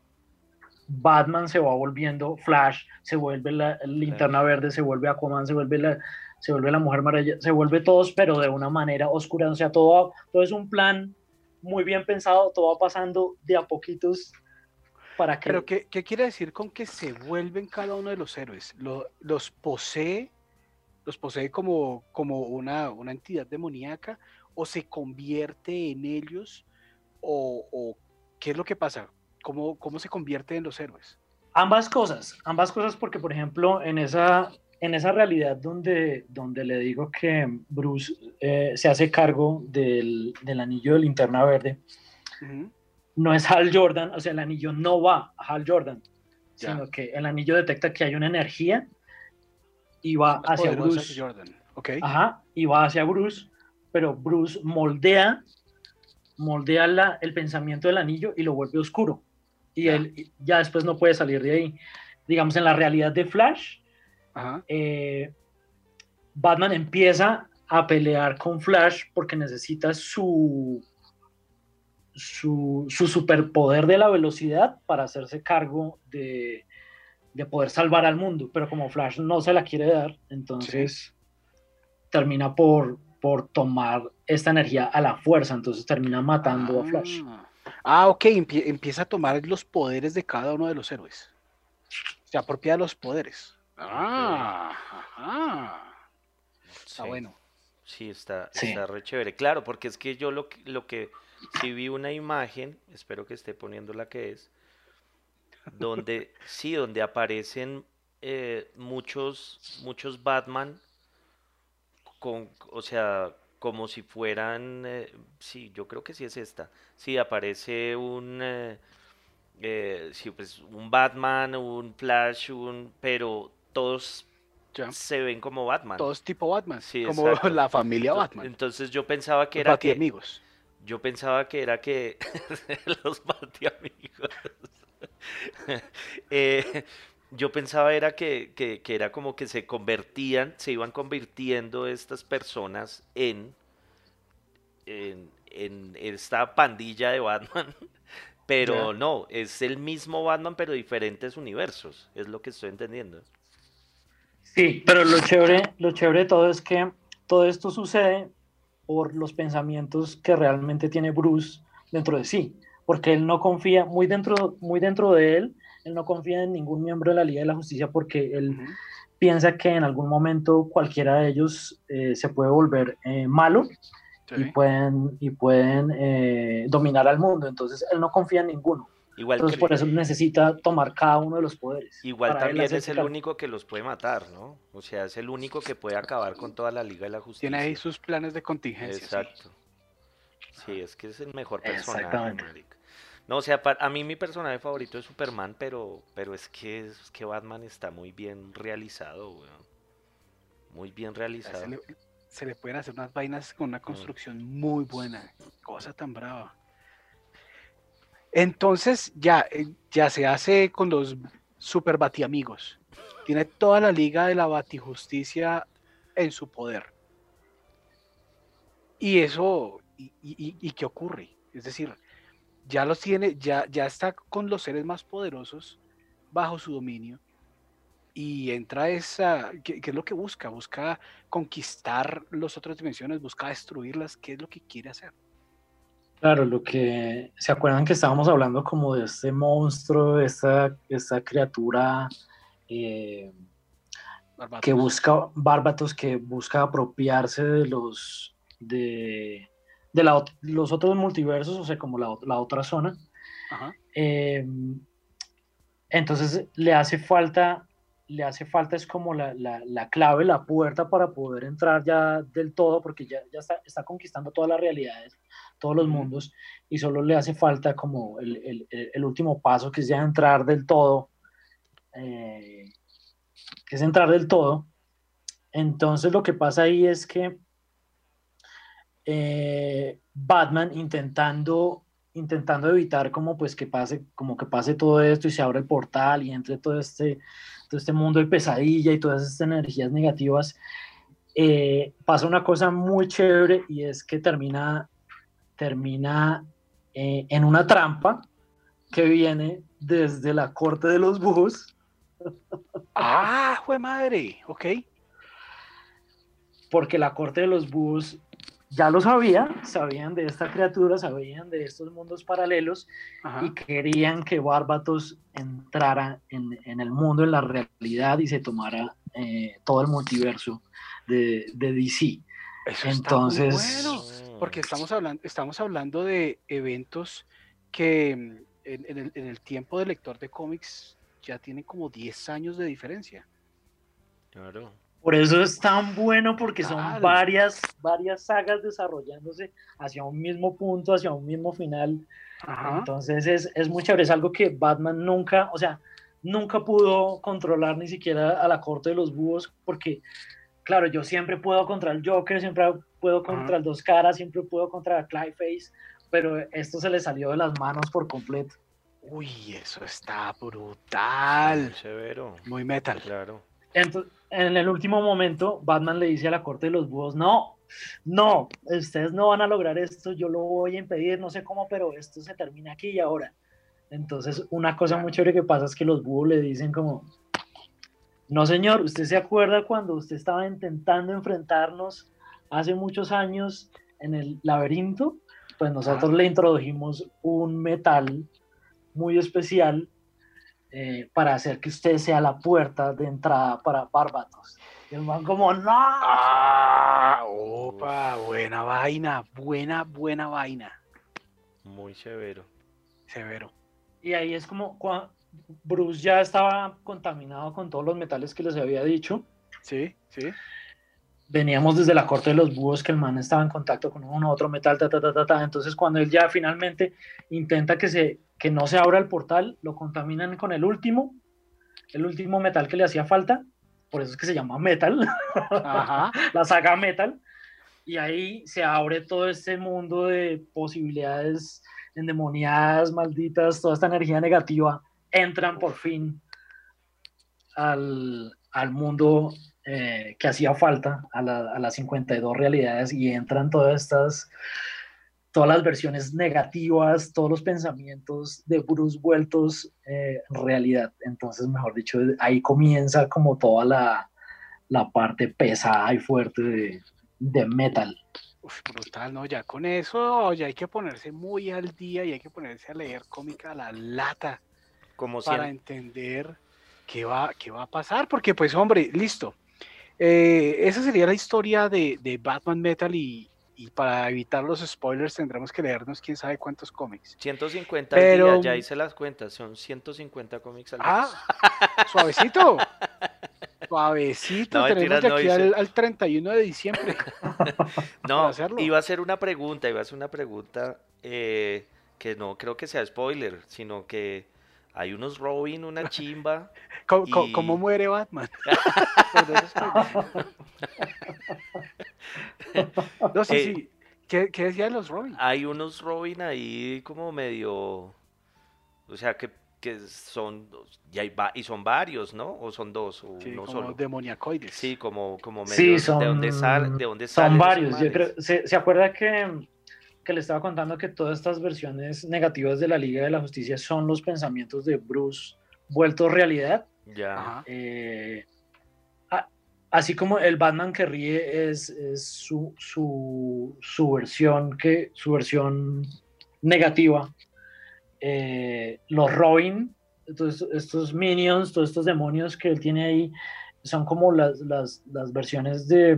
Batman se va volviendo Flash, se vuelve la linterna verde, se vuelve Aquaman, se vuelve la, se vuelve la Mujer Maravilla, se vuelve todos, pero de una manera oscura. O sea, todo, todo es un plan muy bien pensado, todo va pasando de a poquitos para que. Pero, ¿qué, qué quiere decir con que se vuelven cada uno de los héroes? ¿Los posee? ¿Los posee como, como una, una entidad demoníaca? ¿O se convierte en ellos? ¿O, o qué es lo que pasa? cómo, cómo se convierte en los héroes. Ambas cosas, ambas cosas porque, por ejemplo, en esa, en esa realidad donde, donde le digo que Bruce eh, se hace cargo del, del, anillo de linterna verde, no es Hal Jordan, o sea, el anillo no va a Hal Jordan, sino que el anillo detecta que hay una energía y va hacia Bruce. Jordan. Okay. Ajá, y va hacia Bruce, pero Bruce moldea, moldea la, el pensamiento del anillo y lo vuelve oscuro y él ya después no puede salir de ahí. Digamos, en la realidad de Flash, eh, Batman empieza a pelear con Flash porque necesita su, su, superpoder de la velocidad para hacerse cargo de, poder salvar al mundo. Pero como Flash no se la quiere dar, entonces termina por, por tomar esta energía a la fuerza, entonces termina matando a Flash. Ah. Ah, ok, empieza a tomar los poderes de cada uno de los héroes. Se apropia de los poderes. Ah, ajá. Está bueno. Sí, está, re chévere. Claro, porque es que yo lo, lo que, si vi una imagen, espero que esté poniendo la que es, donde, sí, donde aparecen eh, muchos, muchos Batman con, o sea, como si fueran, eh, sí, yo creo que sí es esta. Sí, aparece un, eh, eh, sí, pues un Batman, un Flash, un, pero todos Ya. se ven como Batman. Todos tipo Batman, Sí, como exacto. la familia Batman. Entonces yo pensaba que Los era amigos. Yo pensaba que era que los Batiamigos. Eh, yo pensaba era que, que, que era como que se convertían, se iban convirtiendo estas personas en, en, en esta pandilla de Batman. Pero no, es el mismo Batman, pero diferentes universos. Es lo que estoy entendiendo. Sí, pero lo chévere, lo chévere de todo es que todo esto sucede por los pensamientos que realmente tiene Bruce dentro de sí, porque él no confía, muy dentro, muy dentro de él, él no confía en ningún miembro de la Liga de la Justicia porque él piensa que en algún momento cualquiera de ellos eh, se puede volver eh, malo y pueden, y pueden eh, dominar al mundo, entonces él no confía en ninguno, Igual, entonces por eso necesita tomar cada uno de los poderes. igual para también es el único que los puede matar, ¿no? O sea, es el único que puede acabar con toda la Liga de la Justicia. Tiene ahí sus planes de contingencia. Exacto. Sí, es que es el mejor personaje, Exactamente. marica. No, o sea, pa- a mí mi personaje favorito es Superman, pero, pero es que es que Batman está muy bien realizado, weón. Muy bien realizado. Se le, se le pueden hacer unas vainas con una construcción muy buena. Cosa tan brava. Entonces, ya, eh, ya se hace con los super batiamigos. Tiene toda la liga de la batijusticia en su poder. Y eso, y, qué ocurre? Es decir, ya los tiene, ya, ya está con los seres más poderosos bajo su dominio. Y entra esa, ¿qué, qué es lo que busca? Busca conquistar las otras dimensiones, busca destruirlas, ¿qué es lo que quiere hacer? Claro, lo que se acuerdan que estábamos hablando como de este monstruo, esta, esta criatura eh, que busca, Bárbatos, que busca apropiarse de los de, de la los otros multiversos, o sea, como la, la otra zona. Ajá. Eh, entonces le hace falta, le hace falta es como la, la- la clave, la puerta para poder entrar ya del todo, porque ya, ya está, está conquistando todas las realidades, todos los mundos, y solo le hace falta como el, el- el- último paso, que es ya entrar del todo, eh, es entrar del todo. Entonces lo que pasa ahí es que eh, Batman intentando intentando evitar como pues que pase como que pase todo esto y se abra el portal y entre todo este todo este mundo de pesadilla y todas estas energías negativas eh, pasa una cosa muy chévere y es que termina termina eh, en una trampa que viene desde la corte de los búhos Ah, jue madre, ok. porque la corte de los búhos ya lo sabía, sabían de esta criatura, sabían de estos mundos paralelos Ajá. y querían que Barbatos entrara en, en el mundo, en la realidad y se tomara eh, todo el multiverso de, de DC. Eso está muy entonces- bueno, porque estamos hablando, estamos hablando de eventos que mm, en, en el, en el tiempo del lector de cómics ya tienen como 10 años de diferencia. Claro. Por eso es tan bueno porque son varias, varias sagas desarrollándose hacia un mismo punto, hacia un mismo final. Ajá. Entonces es, es muy chévere, es algo que Batman nunca, o sea, nunca pudo controlar ni siquiera a la corte de los búhos, porque, claro, yo siempre puedo contra el Joker, siempre puedo contra el Dos Caras, siempre puedo contra Clayface, pero esto se le salió de las manos por completo. Uy, eso está brutal. Muy severo. Muy metal. Claro. Entonces, en el último momento, Batman le dice a la corte de los búhos, no, no, ustedes no van a lograr esto, yo lo voy a impedir, no sé cómo, pero esto se termina aquí y ahora. Entonces, una cosa muy chévere que pasa es que los búhos le dicen como, no señor, usted se acuerda cuando usted estaba intentando enfrentarnos hace muchos años en el laberinto, pues nosotros le introdujimos un metal muy especial eh, para hacer que usted sea la puerta de entrada para Barbatos. Y el man como, no. Ah, opa, buena vaina, buena, buena vaina. Muy severo. Severo. Y ahí es como, Bruce ya estaba contaminado con todos los metales que les había dicho. Sí, sí. Veníamos desde la corte de los búhos que el man estaba en contacto con uno otro metal, ta, ta, ta, ta, ta. Entonces, cuando él ya finalmente intenta que, se, que no se abra el portal, lo contaminan con el último, el último metal que le hacía falta. Por eso es que se llama Metal, Ajá. la saga Metal. Y ahí se abre todo este mundo de posibilidades endemoniadas, malditas, toda esta energía negativa entran por fin al, al mundo eh, que hacía falta, a, la, a, las 52 realidades, y entran todas estas, todas las versiones negativas, todos los pensamientos de Bruce vueltos eh, realidad. Entonces, mejor dicho, ahí comienza como toda la, la parte pesada y fuerte de, de metal. Uf, brutal, ¿no? Ya con eso ya hay que ponerse muy al día y hay que ponerse a leer cómica a la lata Como para siempre. entender qué va, qué va a pasar, porque pues hombre, listo. Eh, esa sería la historia de, de Batman Metal y, y, para evitar los spoilers tendremos que leernos quién sabe cuántos cómics. 150 Pero... al día, ya hice las cuentas, son 150 cómics al día. Ah, suavecito. Suavecito, No, tenemos de aquí al, al 31 de diciembre. No, iba a hacer una pregunta, iba a hacer una pregunta eh, que no creo que sea spoiler, sino que hay unos Robin, una chimba. ¿Cómo, Y- cómo muere Batman? Pues de no, sí, Eh, sí. ¿Qué, qué decían los Robin? Hay unos Robin ahí como medio, o sea que, que son, y, hay va- y son varios, ¿no? O son dos, o Sí, uno como solo. demoniacoides. Sí, como, como medio, Sí, ¿de son, dónde sal, de dónde salen son varios. Yo manes? creo, ¿se, se acuerda que, que le estaba contando que todas estas versiones negativas de la Liga de la Justicia son los pensamientos de Bruce vueltos realidad? Ya. Eh, a- así como el Batman que ríe es, es su, su, su versión que su versión negativa eh, los Robin estos, estos minions todos estos demonios que él tiene ahí son como las, las, las versiones de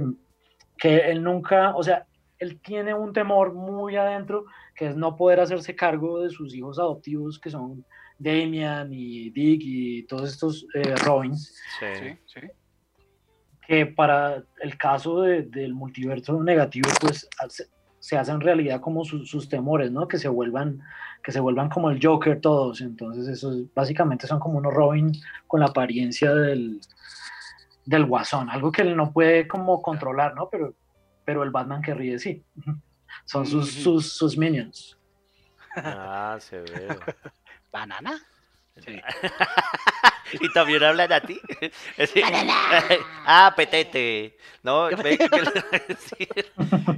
que él nunca o sea él tiene un temor muy adentro que es no poder hacerse cargo de sus hijos adoptivos que son Damian y Dick y todos estos eh, Robins sí. Sí, que para el caso de- del multiverso negativo, pues hace- se hacen realidad como su- sus temores, ¿no? Que se vuelvan, que se vuelvan como el Joker todos. Entonces, esos básicamente son como unos Robin con la apariencia del, del guasón, algo que él no puede como controlar, ¿no? Pero, pero el Batman que ríe sí. Son sus, sus, sus minions. Ah, se ve. ¿Banana? Sí. y también hablan a ti. Sí. ah, petete. No, ve, que, le- sí,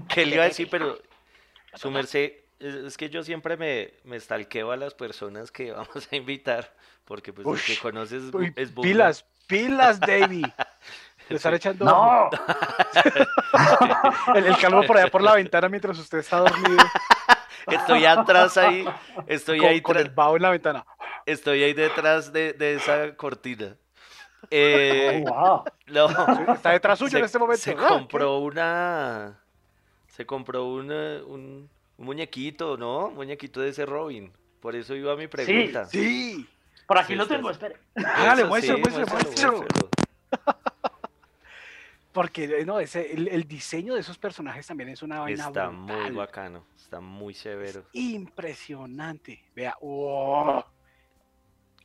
que le iba a decir, pero su merced, es, que yo siempre me, me stalkeo a las personas que vamos a invitar, porque pues el que conoces es, es pilas, pilas, Davey. Le están echando ¡No! el, el calvo por allá por la ventana mientras usted está dormido Estoy atrás ahí, estoy con, ahí, con el vaho en la ventana. estoy ahí detrás de, de esa cortina. Eh, Oh, wow. no. Está detrás suyo se, en este momento. se Ah, compró una. Se compró una, un, un muñequito, ¿no? Un muñequito de ese Robin. Por eso iba mi pregunta. Sí. Por aquí Sí, lo tengo, espere. Hágale, Eso muéstralo, muéstralo, muéstralo. Porque no, ese, el, el diseño de esos personajes también es una vaina Está muy bacano, está muy severo. Impresionante. Vea, ¡oh!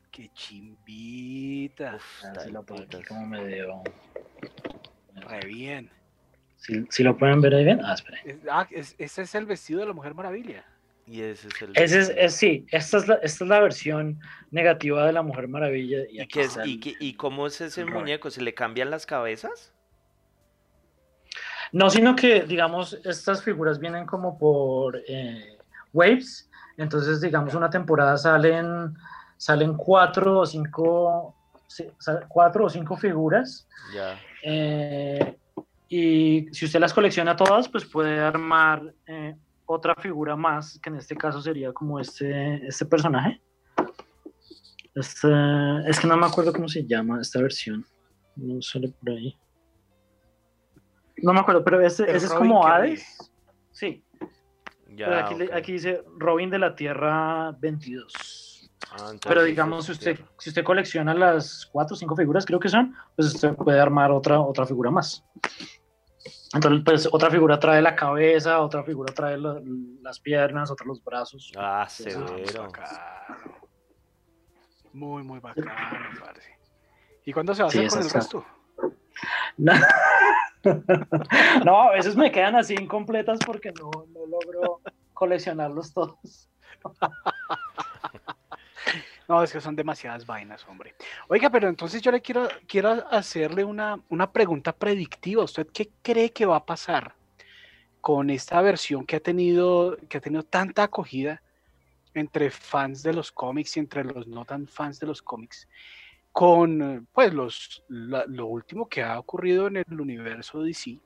¡Qué chimbita! Uf, si lo aquí como medio. Re bien. Si, si lo pueden ver ahí bien. Ah, espere. Es- ah, es- ese es el vestido de la Mujer Maravilla. Y ese es el. Ese es, es- sí, esta es, la, esta es la versión negativa de la Mujer Maravilla. Y, ¿Y, qué es, y, qué- ¿Y cómo es ese muñeco? ¿Se le cambian las cabezas? No, sino que, digamos, estas figuras vienen como por eh, waves. Entonces, digamos, una temporada salen, salen cuatro o cinco, cuatro o cinco figuras. Ya. Eh, y si usted las colecciona todas, pues puede armar eh, otra figura más, que en este caso sería como este, este personaje. Este, es que no me acuerdo cómo se llama esta versión. No sale por ahí. No me acuerdo, pero ese, ese es como Hades. Sí, Ya. pero aquí, le- ok. aquí dice Robin de la Tierra 22. Ah, entonces Pero digamos, si usted, si usted colecciona las cuatro o cinco figuras, creo que son, pues usted puede armar otra, otra figura más. Entonces, pues otra figura trae la cabeza, otra figura trae la- las piernas, otra los brazos. Ah, muy severo. bacano. Muy, muy bacano, parce. ¿Y cuándo se va a Sí, hacer con el resto? No. No, a veces me quedan así incompletas porque no, no logro coleccionarlos todos. No, es que son demasiadas vainas, hombre. Oiga, pero entonces yo le quiero, quiero hacerle una, una pregunta predictiva. ¿Usted qué cree que va a pasar con esta versión que ha tenido, que ha tenido tanta acogida entre fans de los cómics y entre los no tan fans de los cómics? Con eh, pues los la- lo último que ha ocurrido en el universo DC,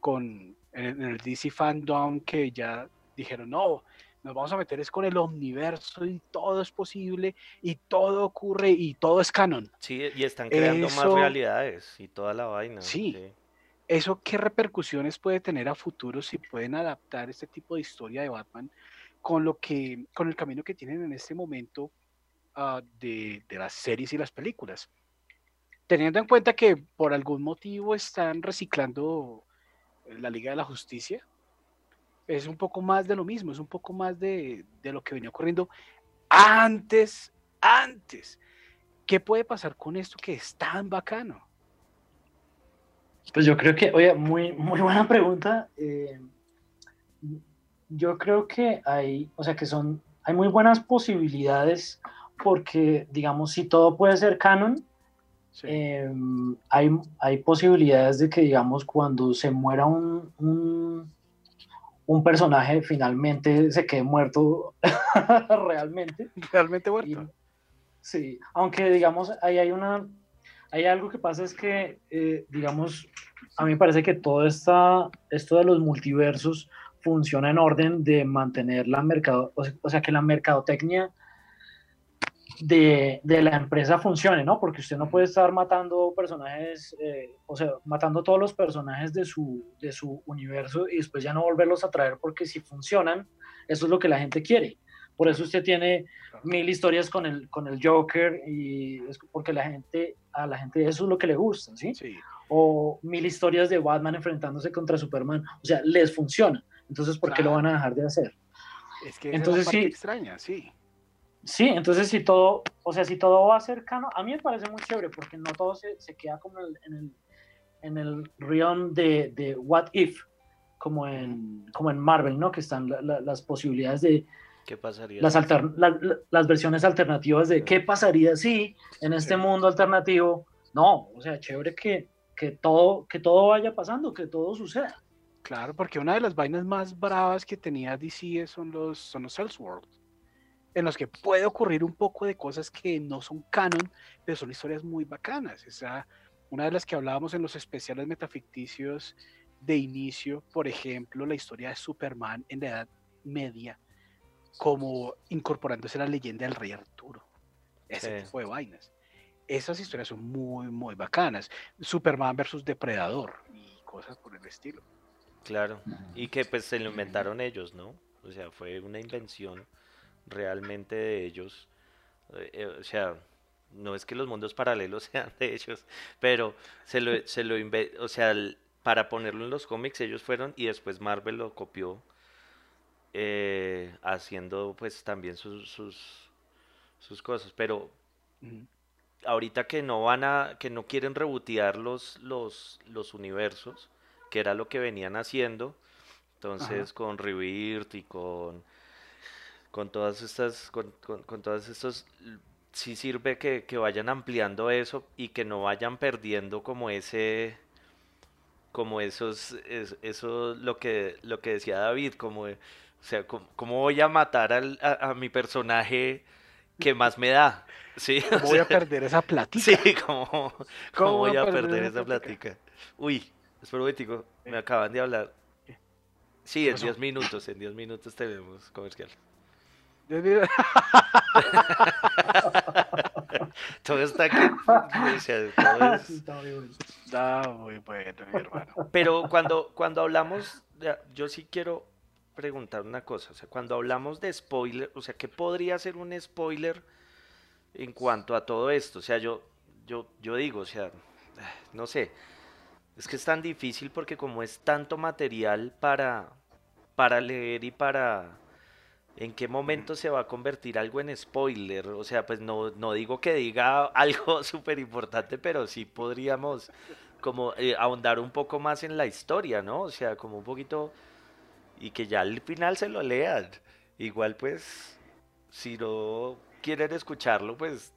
con en el, en el DC fandom que ya dijeron, no, nos vamos a meter es con el omniverso y todo es posible y todo ocurre y todo es canon. Sí, y están creando más realidades y toda la vaina. Sí. ¿Eso qué repercusiones puede tener a futuro si pueden adaptar este tipo de historia de Batman con lo que, con el camino que tienen en este momento ah, de, de las series y las películas? Teniendo en cuenta que por algún motivo están reciclando la Liga de la Justicia, es un poco más de lo mismo, es un poco más de, de lo que venía ocurriendo antes, antes. ¿Qué puede pasar con esto que es tan bacano? Pues yo creo que, oye, muy, muy buena pregunta. Eh, yo creo que hay, o sea, que son, hay muy buenas posibilidades porque, digamos, si todo puede ser canon, Sí. eh, hay, hay posibilidades de que, digamos, cuando se muera un, un, un personaje, finalmente se quede muerto realmente. Realmente Y- muerto. sí, aunque digamos, ahí hay una, hay algo que pasa es que, eh, digamos, a mí me parece que todo esta, esto de los multiversos funciona en orden de mantener la mercado, o sea, que la mercadotecnia de, de la empresa funcione, ¿no? Porque usted no puede estar matando personajes, eh, o sea, matando todos los personajes de su, de su universo y después ya no volverlos a traer porque si funcionan, eso es lo que la gente quiere. Por eso usted tiene mil historias con el, con el Joker y es porque la gente, a la gente eso es lo que le gusta, ¿sí? Sí. O mil historias de Batman enfrentándose contra Superman, o sea, les funciona. Entonces, ¿por qué lo van a dejar de hacer? Es que Entonces, es la parte sí. extraña, sí. Sí, entonces si todo, o sea, si todo va cercano, a mí me parece muy chévere porque no todo se, se queda como en el, en el, en el realm de, de what if, como en, como en Marvel, ¿no? Que están la- la- las posibilidades de, ¿Qué pasaría? las, alter- la- la- las versiones alternativas de qué pasaría si en este Sí. mundo alternativo, no, o sea, chévere que, que, todo, que todo vaya pasando, que todo suceda. Claro, porque una de las vainas más bravas que tenía DC son los, son los Elseworlds, en los que puede ocurrir un poco de cosas que no son canon, pero son historias muy bacanas. Esa, una de las que hablábamos en los especiales metaficticios de inicio, por ejemplo, la historia de Superman en la Edad Media, como incorporándose la leyenda del rey Arturo. Ese Sí. tipo de vainas. Esas historias son muy, muy bacanas. Superman versus Depredador y cosas por el estilo. Claro. Y que pues se lo inventaron ellos, ¿no? O sea, fue una invención realmente de ellos. Eh, o sea, no es que los mundos paralelos sean de ellos, pero se lo, se lo o sea, para ponerlo en los cómics ellos fueron y después Marvel lo copió eh, haciendo pues también sus, sus, sus cosas. Pero ahorita que no van a, que no quieren rebotear los, los, los universos, que era lo que venían haciendo, entonces con Rebirth y con, con todas estas, con, con, con todas estos, sí sirve que, que vayan ampliando eso y que no vayan perdiendo como ese, como esos, es- eso, lo que, lo que decía David, como, o sea, como, ¿cómo voy a matar al, a, a mi personaje que más me da? Sí, o Voy a sea, perder esa platita. Sí, como, ¿cómo ¿Cómo voy a a perder perder esa plática? plática? Uy, espera un me acaban de hablar. Sí, ¿Qué en pasó? 10 minutos, en 10 minutos tenemos comercial. Todo está aquí. todo es- Está muy bueno. Muy bueno, mi hermano. Pero cuando, cuando hablamos, de- yo sí quiero preguntar una cosa. O sea, cuando hablamos de spoiler, o sea, ¿qué podría ser un spoiler en cuanto a todo esto? O sea, yo, yo, yo digo, o sea, no sé. Es que es tan difícil porque como es tanto material para, para leer y para... ¿En qué momento se va a convertir algo en spoiler? O sea, pues no, no digo que diga algo súper importante, pero sí podríamos como eh, ahondar un poco más en la historia, ¿no? O sea, como un poquito... Y que ya al final se lo lean. Igual pues, si no quieren escucharlo, pues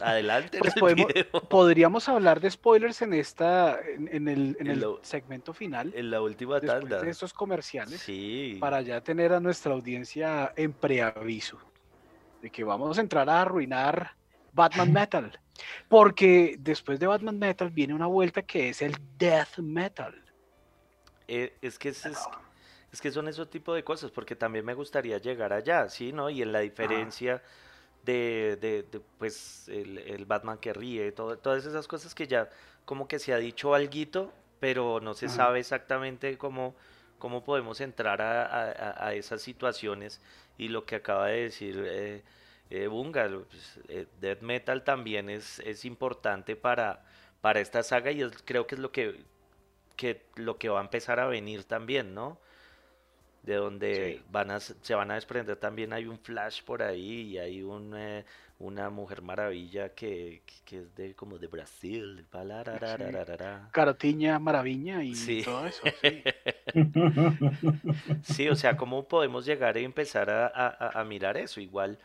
Adelante. Pues podemos, podríamos hablar de spoilers en esta, en, el, en el segmento final. En la última tanda. De estos comerciales. Sí. Para ya tener a nuestra audiencia en preaviso de que vamos a entrar a arruinar Batman Metal. Porque después de Batman Metal viene una vuelta que es el Death Metal. Eh, es que es, es, que son esos tipo de cosas, porque también me gustaría llegar allá, ¿sí? ¿No? Y en la diferencia de, de, pues el, Batman que ríe, todo, todas esas cosas que ya como que se ha dicho algo, pero no se sabe exactamente cómo, cómo podemos entrar a, a, esas situaciones y lo que acaba de decir eh, eh Bunga, pues, eh, Death Metal también es, es importante para, para esta saga y creo que es lo que, que, lo que va a empezar a venir también, ¿no? De donde van a, se van a desprender también. Hay un flash por ahí y hay un, eh, una mujer maravilla que, que, es de como de Brasil Carotiña Maravilla y todo eso sí. sí. o sea cómo podemos llegar a empezar a, a, a, mirar eso igual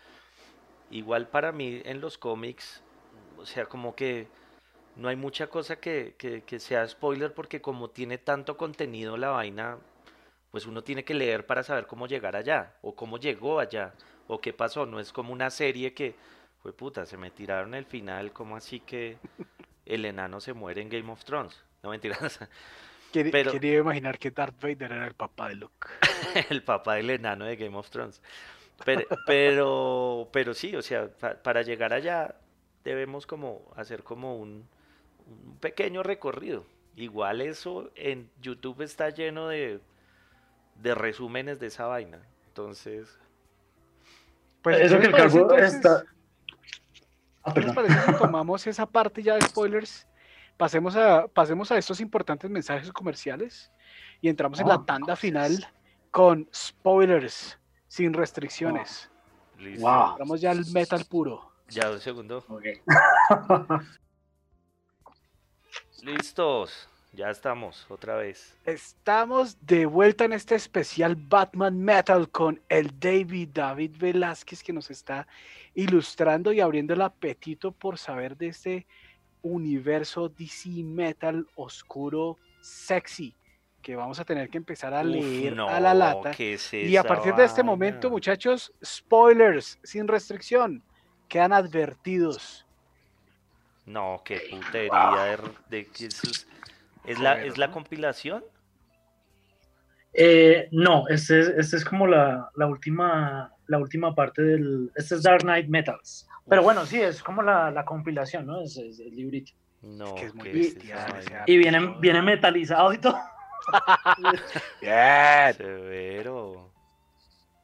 igual para mí en los cómics o sea como que no hay mucha cosa que, que sea spoiler porque como tiene tanto contenido la vaina pues uno tiene que leer para saber cómo llegar allá, o cómo llegó allá, o qué pasó. No es como una serie que, fue puta, se me tiraron el final, como así que el enano se muere en Game of Thrones. No mentiras. Pero... Quería imaginar que Darth Vader era el papá de Luke. el papá del enano de Game of Thrones. Pero, pero, pero sí, o sea, para llegar allá debemos como hacer como un, un pequeño recorrido. Igual eso en YouTube está lleno de de resúmenes de esa vaina. Entonces. Pues eso que el cargo está. Ah, parece que tomamos esa parte ya de spoilers? Pasemos a, pasemos a estos importantes mensajes comerciales y entramos en la ah, tanda final con spoilers sin restricciones. Wow. Entramos ya al metal puro. Ya, un segundo. Listos. Ya estamos, otra vez. Estamos de vuelta en este especial Batman Metal con el David David Velázquez que nos está ilustrando y abriendo el apetito por saber de este universo DC Metal oscuro, sexy, que vamos a tener que empezar a leer a la lata. y a partir de este momento, muchachos, spoilers sin restricción, quedan advertidos. No, qué putería de, de, ¿Es la, ¿es la compilación? Eh, no, este es, este es como la, la, última, la última parte del... Este es Dark Knight Metals. Pero bueno, sí, es como la, la compilación, ¿no? Es, el librito. No, es que es muy bestia, y viene, viene metalizado y todo. Bien. Severo.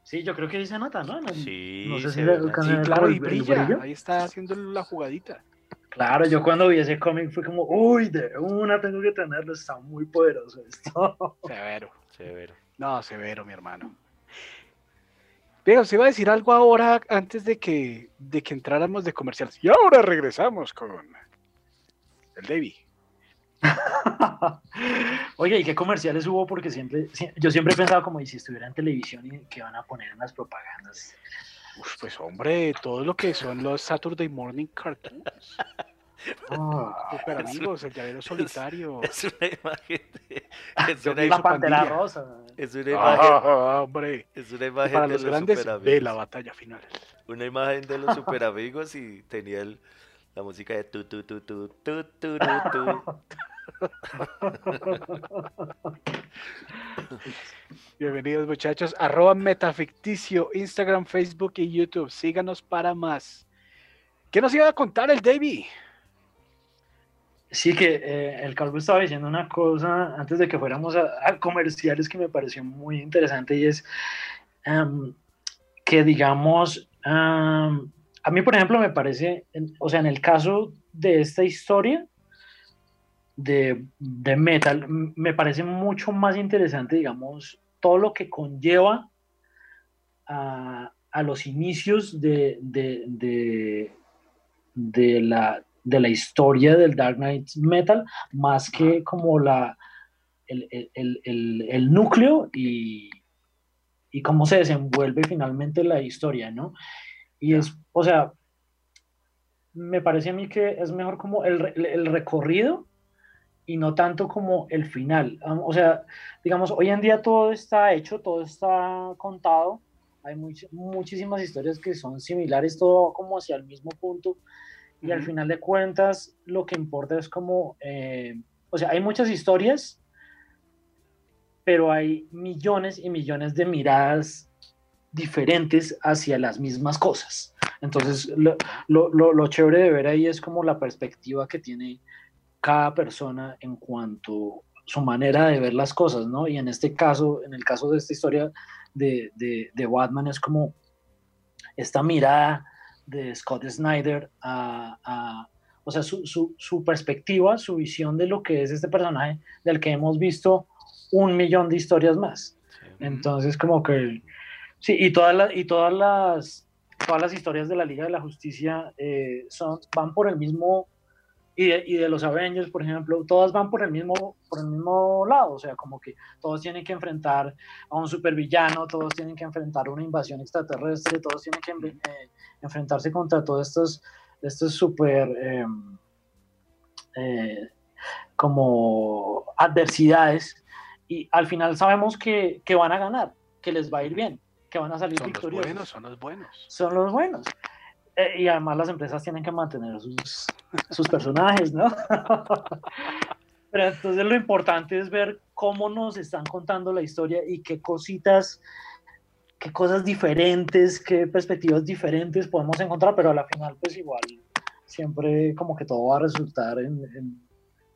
Sí, yo creo que ahí se nota, ¿no? sí, no sé si sí, claro, y brilla. Ahí está haciendo la jugadita. Claro, yo cuando vi ese cómic fue como, uy, de una tengo que tenerlo, está muy poderoso esto. Severo. Severo. No, severo, mi hermano. Pero se iba a decir algo ahora antes de que, de que entráramos de comerciales. Y ahora regresamos con el Davy. Oye, ¿y qué comerciales hubo? Porque siempre, yo siempre he pensado como, y si estuviera en televisión y que van a poner en las propagandas. Uf, pues hombre, todo lo que son los Saturday Morning Cartoons. Ah, super amigos, el llavero solitario. Es una imagen de. Es una la pantera rosa. Es una imagen. Ah, hombre. Es una imagen para de los, grandes de la batalla final. Una imagen de los super amigos y tenía el, la música de tu tu tu tu tu tu tu. tu. Bienvenidos muchachos, metaficticio, Instagram, Facebook y YouTube. Síganos para más. ¿Qué nos iba a contar el Davy? Sí, que eh, el Calvo estaba diciendo una cosa antes de que fuéramos a, comerciales que me pareció muy interesante y es em, que, digamos, em, a mí, por ejemplo, me parece, o sea, en el caso de esta historia de, de, Metal, me parece mucho más interesante, digamos, todo lo que conlleva a, a los inicios de, de, de, de la de la historia del Dark Knight Metal, más que como la, el, el, el, el núcleo y, y, cómo se desenvuelve finalmente la historia, ¿no? Y es, o sea, me parece a mí que es mejor como el, recorrido y no tanto como el final. O sea, digamos, hoy en día todo está hecho, todo está contado, hay muchísimas historias que son similares, todo como hacia el mismo punto, y al final de cuentas lo que importa es como, eh, o sea, hay muchas historias, pero hay millones y millones de miradas diferentes hacia las mismas cosas. Entonces, lo, lo, lo, chévere de ver ahí es como la perspectiva que tiene cada persona en cuanto a su manera de ver las cosas, ¿no? Y en este caso, en el caso de esta historia de, de, de Batman, es como esta mirada de Scott Snyder a, o sea, su, su, su, perspectiva, su visión de lo que es este personaje, del que hemos visto un millón de historias más. Entonces, como que, sí, y todas las, y todas las, todas las historias de la Liga de la Justicia eh, son, van por el mismo y de, y de, los Avengers, por ejemplo, todas van por el mismo por el mismo lado, o sea, como que todos tienen que enfrentar a un supervillano, todos tienen que enfrentar una invasión extraterrestre, todos tienen que eh, enfrentarse contra todos estos estos super em, eh, como adversidades y al final sabemos que, que, van a ganar, que les va a ir bien, que van a salir son victoriosos. Los buenos, son los buenos. Son los buenos. Eh, y además las empresas tienen que mantener sus, sus personajes, ¿no? Pero entonces lo importante es ver cómo nos están contando la historia y qué cositas, qué cosas diferentes, qué perspectivas diferentes podemos encontrar, pero a la final pues igual siempre como que todo va a resultar en,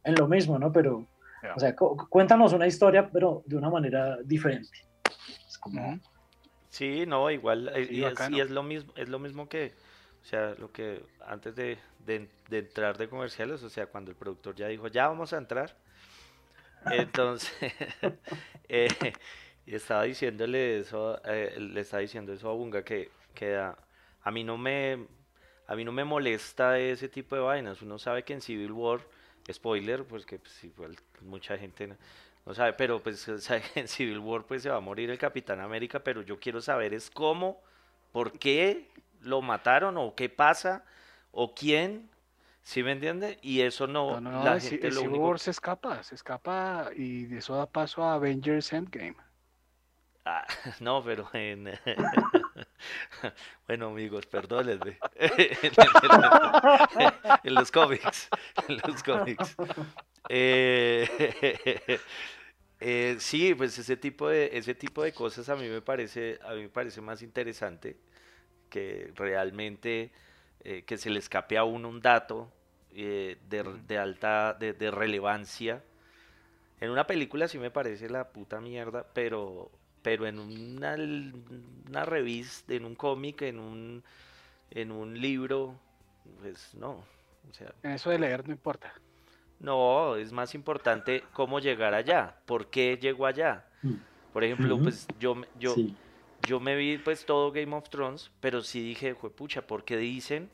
en, lo mismo, ¿no? Pero, o sea, cuéntanos una historia, pero de una manera diferente. Es como... Sí, no, igual, eh, y, es, y, es, lo mismo, es lo mismo que, sea, lo que antes de, entrar de comerciales, o sea, cuando el productor ya dijo, ya vamos a entrar, entonces eh, estaba diciéndole eso, eh, le estaba diciendo eso a Bunga que, que a, mí no me a mí no me molesta ese tipo de vainas. Uno sabe que en Civil War, spoiler, pues que pues, igual mucha gente no, sabe, pero pues en Civil War pues se va a morir el Capitán América, pero yo quiero saber es cómo, por qué lo mataron o qué pasa o quién, ¿sí me entiende? Y eso no, no, no la gente lo único... se escapa, se escapa y eso da paso a Avengers Endgame. Ah, no, pero en... bueno, amigos, perdónenme. en los cómics, en los cómics. Eh, eh, sí, pues ese tipo de ese tipo de cosas a mí me parece a mí me parece más interesante que realmente eh, que se le escape a uno un dato eh, de, alta, de, relevancia. En una película sí me parece la puta mierda, pero, pero en una, una revista, en un cómic, en un, en un libro, pues no. O sea, en eso de leer no importa. No, es más importante cómo llegar allá, por qué llegó allá. Mm. Por ejemplo, pues yo, yo, yo me vi pues todo Game of Thrones, pero sí dije, pucha, ¿por qué dicen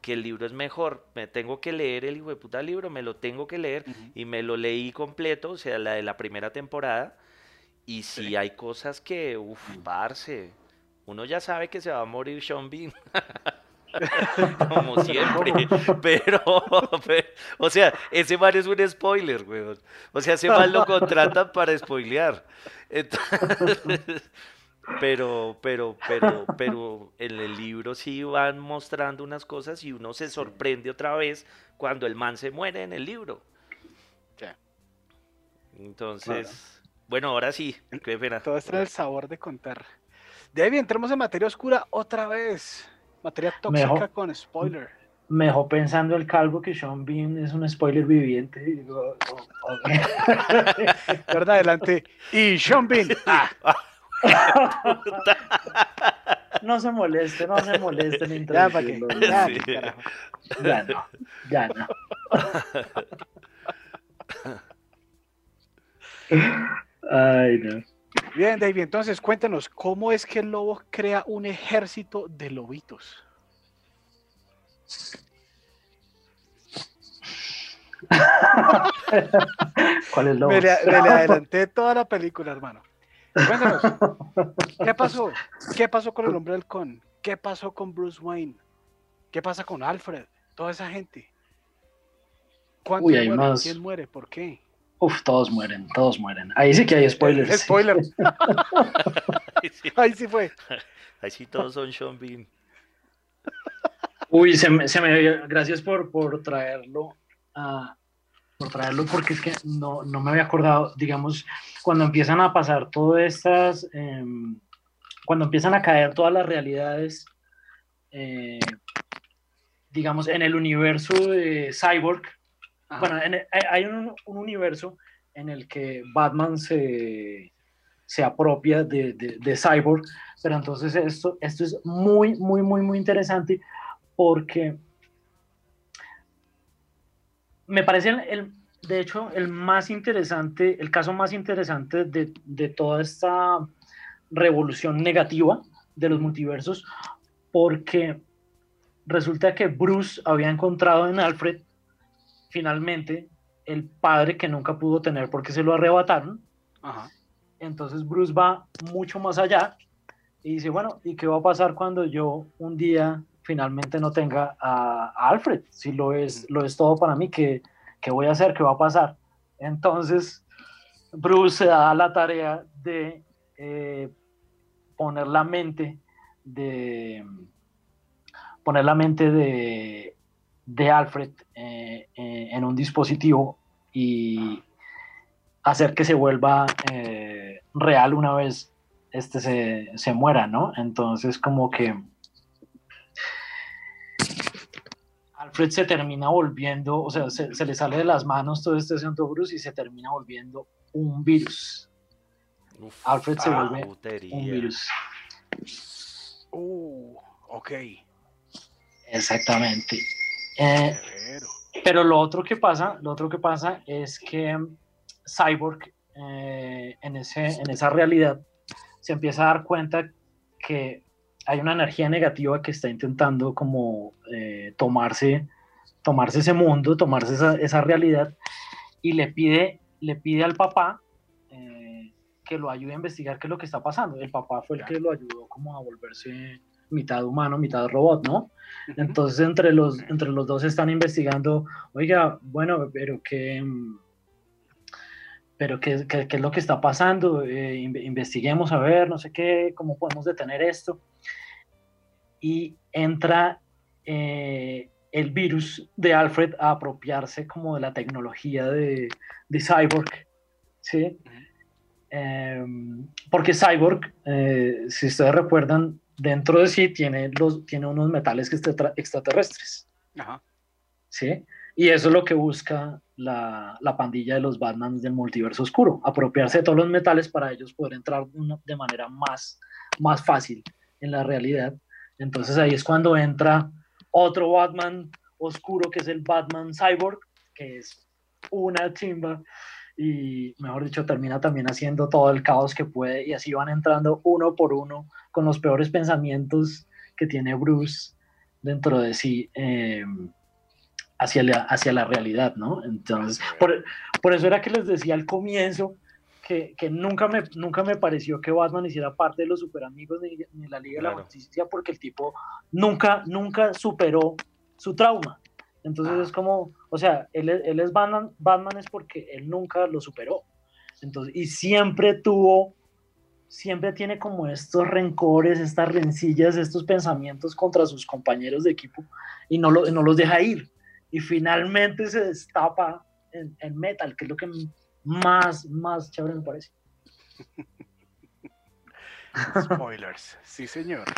que el libro es mejor? Me tengo que leer el hijo de puta libro, me lo tengo que leer y me lo leí completo, o sea, la de la primera temporada. Y sí, hay cosas que, uff, parce, uno ya sabe que se va a morir Sean Bean. Como siempre. Pero, o sea, ese man es un spoiler, weón. O sea, ese man lo contratan para spoilear. Entonces, pero, pero, pero, pero en el libro sí van mostrando unas cosas y uno se sorprende otra vez cuando el man se muere en el libro. Entonces, bueno, ahora sí, qué pena. Todo esto es el sabor de contar. De ahí entremos en materia oscura otra vez. Materia tóxica con spoiler. me dejó pensando el calvo que Sean Bean es un spoiler viviente. Y digo, oh. Adelante. Y Sean Bean. Ah, No se moleste, no se moleste en ya, ¿para qué? Ya, Sí. Ya no, ya no. Ay, no. Bien, David, entonces cuéntanos, ¿cómo es que el lobo crea un ejército de lobitos? ¿Cuál es lo Me le, me le adelanté toda la película, hermano. Cuéntanos, ¿qué pasó? ¿Qué pasó con el hombre halcón? ¿Qué pasó con Bruce Wayne? ¿Qué pasa con Alfred? Toda esa gente. ¿Cuántos Uy, hay mueren? más. ¿Quién muere? ¿Por qué? Uf, todos mueren, todos mueren. Ahí sí que hay spoilers. Spoiler. Ahí sí, Ahí sí fue. ahí sí todos son Sean Bean. Uy, se me, se me- gracias por, por traerlo, ah, por traerlo, porque es que no, no me había acordado, digamos, cuando empiezan a pasar todas estas, em, cuando empiezan a caer todas las realidades, eh, digamos, en el universo de Cyborg, Ajá. bueno, en el- hay, hay un, un universo en el que Batman se, se apropia de, de- de Cyborg, pero entonces esto, esto es muy, muy, muy, muy interesante porque me parece, el, el- de hecho, el más interesante, el caso más interesante de, de toda esta revolución negativa de los multiversos, porque resulta que Bruce había encontrado en Alfred finalmente el padre que nunca pudo tener porque se lo arrebataron. Ajá. Entonces Bruce va mucho más allá y dice, bueno, ¿y qué va a pasar cuando yo un día finalmente no tenga a, a Alfred? Si lo es, lo es todo para mí, ¿qué, ¿qué voy a hacer? ¿Qué va a pasar? Entonces Bruce se da la tarea de eh, poner la mente de poner la mente de, de Alfred eh, eh, en un dispositivo y hacer que se vuelva real una vez este se, se muera, ¿no? Entonces como que Alfred se termina volviendo, o sea, se, se le sale de las manos todo este asunto Bruce y se termina volviendo un virus. Uf, Alfred se ah, vuelve putería. Un virus. Uh, ok. Exactamente. Eh. Pero lo otro que pasa, lo otro que pasa es que Cyborg eh, en, ese, en esa realidad se empieza a dar cuenta que hay una energía negativa que está intentando como eh, tomarse, tomarse ese mundo, tomarse esa, esa realidad y le pide, le pide al papá eh, que lo ayude a investigar qué es lo que está pasando. El papá fue el que lo ayudó como a volverse mitad humano, mitad robot, ¿no? Entonces entre los, entre los dos están investigando, oiga, bueno, pero qué, mm, pero qué, qué- qué es lo que está pasando, Eh, inve- investiguemos a ver, no sé qué, cómo podemos detener esto. Y entra eh, el virus de Alfred a apropiarse como de la tecnología de, de Cyborg, ¿sí? Em, porque Cyborg, eh, si ustedes recuerdan, dentro de sí tiene, los, tiene unos metales extraterrestres, Ajá. ¿sí? Y eso es lo que busca la, la pandilla de los Batman del multiverso oscuro, apropiarse de todos los metales para ellos poder entrar de manera más, más fácil en la realidad. Entonces ahí es cuando entra otro Batman oscuro, que es el Batman Cyborg, que es una chimba y mejor dicho termina también haciendo todo el caos que puede y así van entrando uno por uno con los peores pensamientos que tiene Bruce dentro de sí eh, hacia, la, hacia la realidad, ¿no? Entonces, por, por eso era que les decía al comienzo que, que nunca, me, nunca me pareció que Batman hiciera parte de los superamigos ni, ni la Liga de la Claro. Justicia porque el tipo nunca, nunca superó su trauma. Entonces Ah. es como, o sea, él, él es Batman, Batman es porque él nunca lo superó. Entonces, y siempre tuvo, siempre tiene como estos rencores, estas rencillas, estos pensamientos contra sus compañeros de equipo y no, lo- no los deja ir. Y finalmente se destapa en, en Metal, que es lo que más, más chévere me parece. Spoilers, sí señor.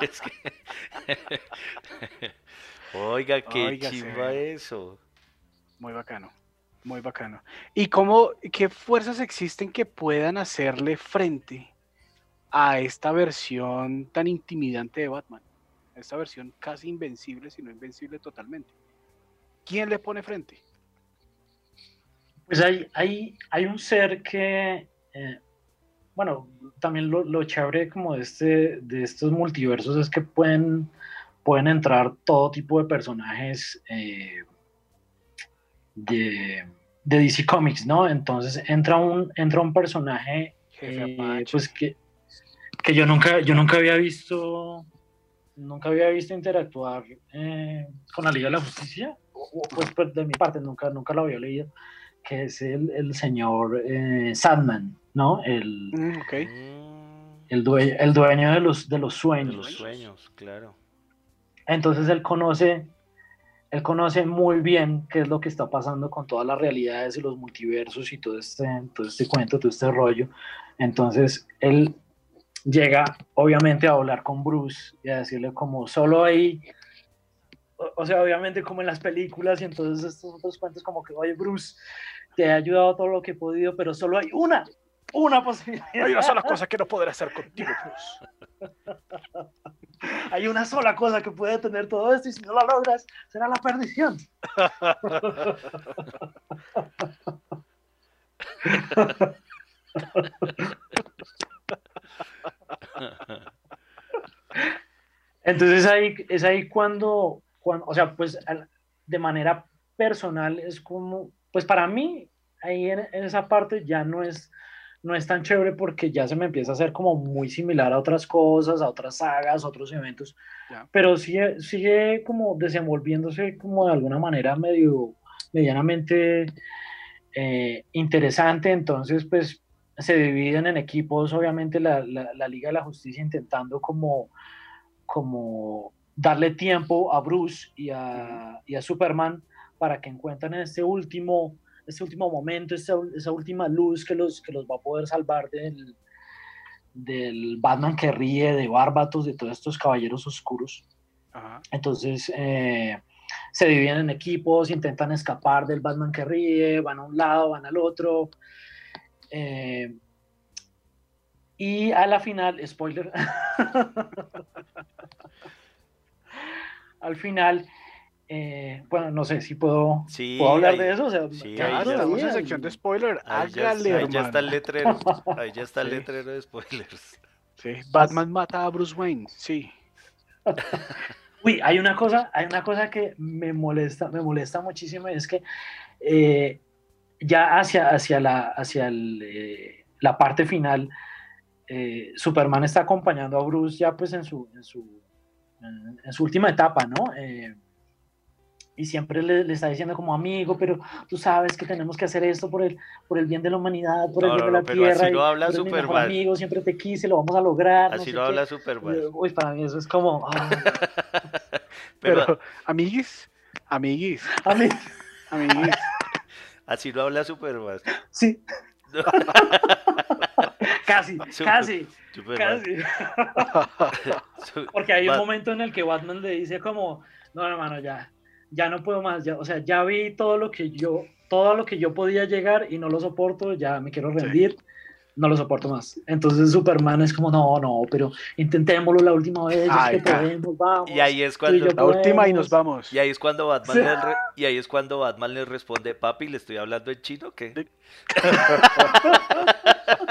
Es que- Oiga, qué Oiga, chimba sí. eso. Muy bacano, muy bacano. ¿Y cómo, qué fuerzas existen que puedan hacerle frente a esta versión tan intimidante de Batman? Esta versión casi invencible, si no invencible totalmente. ¿Quién le pone frente? Pues hay, hay, hay un ser que, eh, bueno, también lo, lo chévere como de, este, de estos multiversos es que pueden, pueden entrar todo tipo de personajes eh, de, de DC Comics, ¿no? Entonces entra un, entra un personaje eh, pues que, que yo nunca, yo nunca había visto, nunca había visto interactuar eh, con la Liga de la Justicia, pues, pues, de mi parte nunca, nunca lo había leído, que es el, el señor eh, Sandman, ¿no? El, Mm, ok. El, dueño, el dueño de los, de los de sueños. los sueños, claro. Entonces él conoce, él conoce muy bien qué es lo que está pasando con todas las realidades y los multiversos y todo este, todo este cuento, todo este rollo. Entonces él llega obviamente a hablar con Bruce y a decirle como solo hay, o, o sea, obviamente como en las películas y entonces estos otros cuentos como que, oye Bruce, te he ayudado todo lo que he podido, pero solo hay una, una posibilidad. Hay una sola cosa que no podré hacer contigo, Bruce. Hay una sola cosa que puede tener todo esto y si no la logras, será la perdición. Entonces ahí, es ahí cuando, cuando, o sea, pues de manera personal es como, pues para mí, ahí en, en esa parte ya no es, no es tan chévere porque ya se me empieza a hacer como muy similar a otras cosas, a otras sagas, a otros eventos, Ya. pero sigue, sigue como desenvolviéndose como de alguna manera medio, medianamente eh, interesante, entonces pues se dividen en equipos, obviamente la, la, la Liga de la Justicia intentando como, como darle tiempo a Bruce y a, y a Superman para que encuentren este último, este último momento, esa, esa última luz que los, que los va a poder salvar del, del Batman que ríe, de Bárbatos, de todos estos caballeros oscuros. Ajá. Entonces eh, se dividen en equipos, intentan escapar del Batman que ríe, van a un lado, van al otro. Eh, y a la final, spoiler, al final, eh, bueno, no sé si puedo, Sí, ¿puedo hablar ahí- de eso. O sea, sí, ahí Claro, ya- estamos en ahí- sección de spoiler. Ahí ya, Hágale, ahí ya está el letrero. Ahí ya está el Sí. letrero de spoilers. Sí, Batman mata a Bruce Wayne, sí. Uy, hay una cosa, hay una cosa que me molesta, me molesta muchísimo y es que eh, ya hacia, hacia, la, hacia el, eh, la parte final, eh, Superman está acompañando a Bruce ya pues en su, en su, en, en su última etapa, ¿no? Eh, y siempre le, le está diciendo como amigo, pero tú sabes que tenemos que hacer esto por el, por el bien de la humanidad, por el bien no, de la pero así tierra. y lo habla Superman. amigo, siempre te quise, lo vamos a lograr. Así lo qué. habla Superman. Uy, para mí eso es como... ah, Pero Pero, amiguis, amiguis, a mí, amiguis. Así lo habla Superman. sí. casi, Super- casi, Superman. casi. Porque hay un momento en el que Batman le dice como, no, hermano, ya, ya no puedo más, ya, o sea, ya vi todo lo que yo, todo lo que yo podía llegar y no lo soporto, ya me quiero rendir, no lo soporto más. Entonces Superman es como, no, no, pero intentémoslo la última vez, Ay, es que podemos, vamos. Y ahí es cuando La última y nos podemos". vamos. y ahí es cuando Batman Sí. le re- y ahí es cuando Batman le responde, "Papi, le estoy hablando en chino, ¿qué?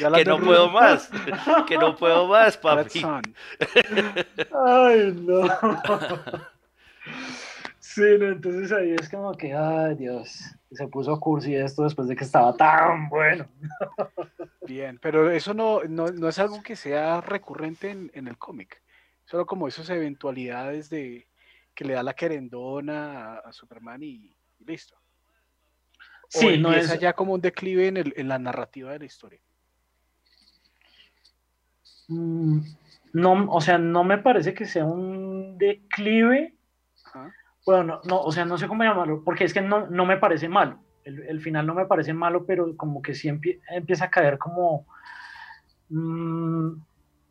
Ya la Que no puedo más. Que no puedo más, papi." Ay, no. Sí, no, entonces ahí es como que, ay, Dios, se puso cursi esto después de que estaba tan bueno. Bien, pero eso no, no, no es algo que sea recurrente en, en el cómic. Solo como esas eventualidades de que le da la querendona a, a Superman y, y listo. O Sí, no es, ya como un declive en, el, en la narrativa de la historia. Mm, No, o sea, no me parece que sea un declive. Ajá. Bueno, no, no, o sea, no sé cómo llamarlo, porque es que no, no me parece malo. el, final no me parece malo, pero como que sí empieza a caer como... Mm,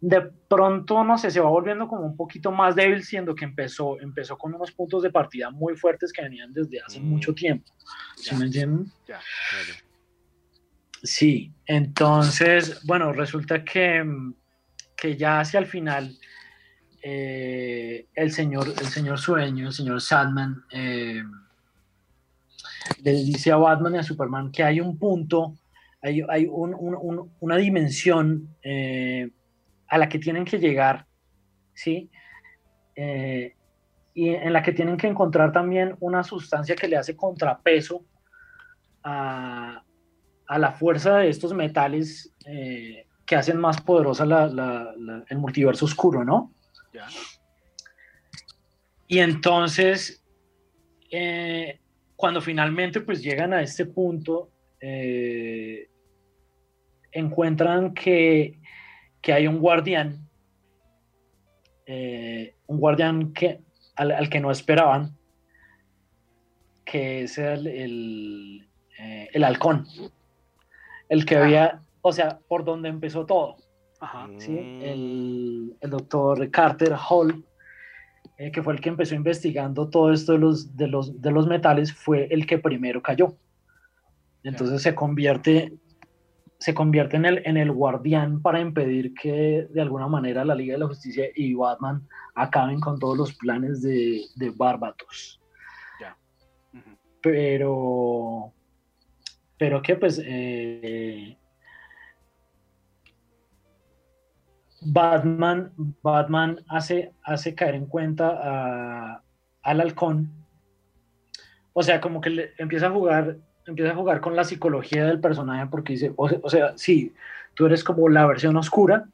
de pronto, no sé, se va volviendo como un poquito más débil, siendo que empezó, empezó con unos puntos de partida muy fuertes que venían desde hace mm. mucho tiempo. ¿Sí me entienden? Sí, entonces, bueno, resulta que, que ya hacia el final, eh, el, señor, el señor Sueño, el señor Sandman, eh, le dice a Batman y a Superman que hay un punto, hay, una dimensión eh, a la que tienen que llegar, ¿sí? Eh, y en la que tienen que encontrar también una sustancia que le hace contrapeso a, la fuerza de estos metales que hacen más poderosa el multiverso oscuro, ¿no? Y entonces, cuando finalmente pues llegan a este punto, eh, encuentran que, hay un guardián, eh, un guardián que, al, que no esperaban, que es el, el, eh, halcón, el que había, o sea, por donde empezó todo. El, el, doctor Carter Hall eh, que fue el que empezó investigando todo esto de los, de los, de los metales, fue el que primero cayó. Entonces se convierte, se convierte en, el, en el guardián para impedir que de alguna manera la Liga de la Justicia y Batman acaben con todos los planes de, de Barbatos. Pero, pero que pues eh, Batman, Batman hace, hace caer en cuenta al halcón. O sea, como que le, empieza a jugar, empieza a jugar con la psicología del personaje porque dice, o, sea, sí, tú eres como la versión oscura,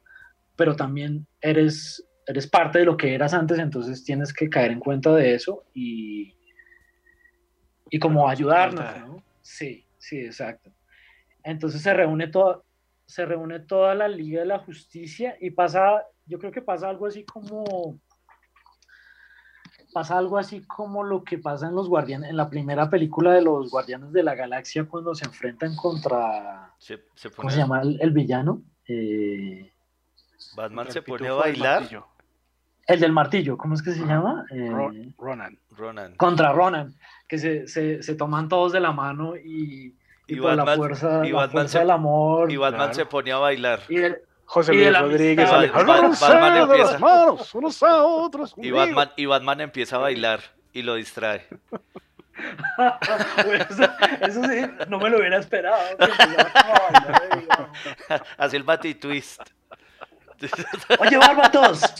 pero también eres, eres parte de lo que eras antes, entonces tienes que caer en cuenta de eso y, y como ayudarnos, ¿no? Sí, sí, exacto. Entonces se reúne todo, se reúne toda la Liga de la Justicia y pasa, yo creo que pasa algo así como pasa algo así como lo que pasa en los guardianes, en la primera película de los Guardianes de la Galaxia cuando se enfrentan contra ¿cómo se llama el, villano? Eh, Batman se pone a bailar. El del martillo, ¿cómo es que se llama? Eh, Ronan. Ronan. Contra Ronan, que se, se toman todos de la mano y y, Batman, la fuerza, y Batman se, del amor. Y Batman se ponía a bailar. Y el, José Luis Rodríguez. Batman, empieza, manos, unos a otros, y, Batman, y Batman empieza a bailar y lo distrae. eso, sí, no me lo hubiera esperado. Hace el bati twist. Oye, Barbatos.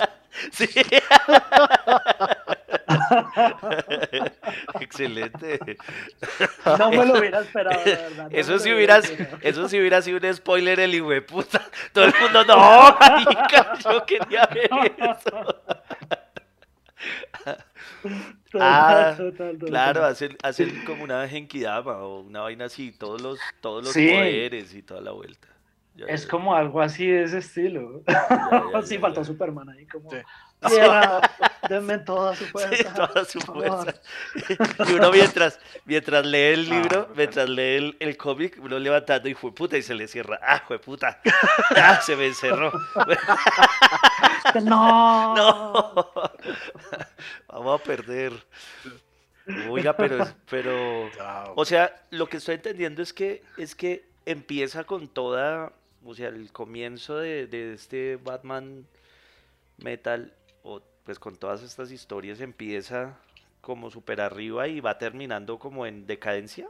Sí. Excelente. No me lo hubiera esperado, de verdad. eso, si hubieras, eso si hubiera sido un spoiler, el hijo de puta. Todo el mundo, no, marica, yo quería ver eso. ah, claro, hacen, hacen como una Genkidama o una vaina así, todos los, todos los poderes y toda la vuelta. es como algo así de ese estilo. sí, faltó Superman ahí como... Denme toda su fuerza. Sí, toda su fuerza. Y uno mientras, mientras lee el libro, mientras lee el, el cómic, uno levantando y fue puta y se le cierra. ¡Ah, fue puta! ¡Ah, se me encerró! ¡No! ¡No! Vamos a perder. Oiga, pero, pero, o sea, lo que estoy entendiendo es que, es que empieza con toda, o sea, el comienzo de, de este Batman Metal pues con todas estas historias empieza como súper arriba y va terminando como en decadencia.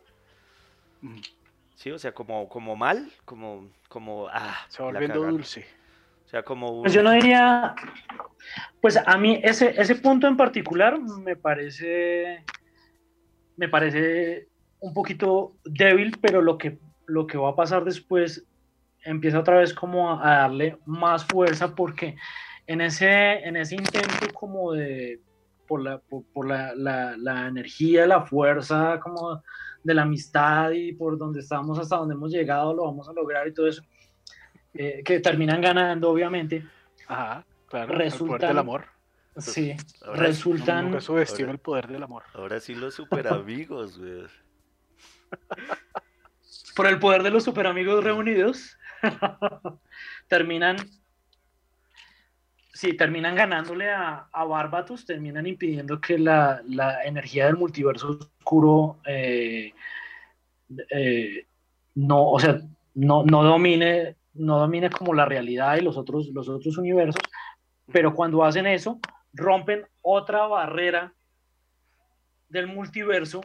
Sí, o sea, como, como mal, como, como, ah, se va volviendo dulce. O sea, como... Pues yo no diría, pues a mí ese, ese punto en particular me parece, me parece un poquito débil, pero lo que, lo que va a pasar después empieza otra vez como a darle más fuerza porque en ese, en ese intento como de, por, la, por, la, la, energía, la fuerza, como de la amistad y por donde estamos hasta donde hemos llegado, lo vamos a lograr y todo eso, eh, que terminan ganando, obviamente. Ajá, claro, resultan, el poder del amor. Sí, resultan... Nunca subestimo el poder del amor. Ahora sí los super amigos, güey. por el poder de los super amigos reunidos, terminan, sí, terminan ganándole a, a Barbatus, terminan impidiendo que la, la energía del multiverso oscuro eh, eh, no, o sea, no, no domine, no domine como la realidad y los otros, los otros universos, pero cuando hacen eso, rompen otra barrera del multiverso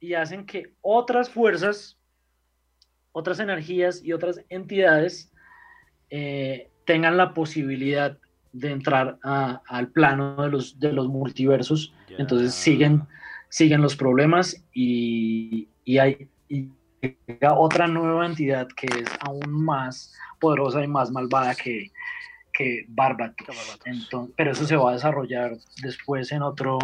y hacen que otras fuerzas, otras energías y otras entidades eh, tengan la posibilidad de entrar a- al plano de los, de los multiversos. Entonces siguen, siguen los problemas y, y hay y otra nueva entidad que es aún más poderosa y más malvada que, que Barbatos. Que Barbatos. Entonces, pero eso se va a desarrollar después en otro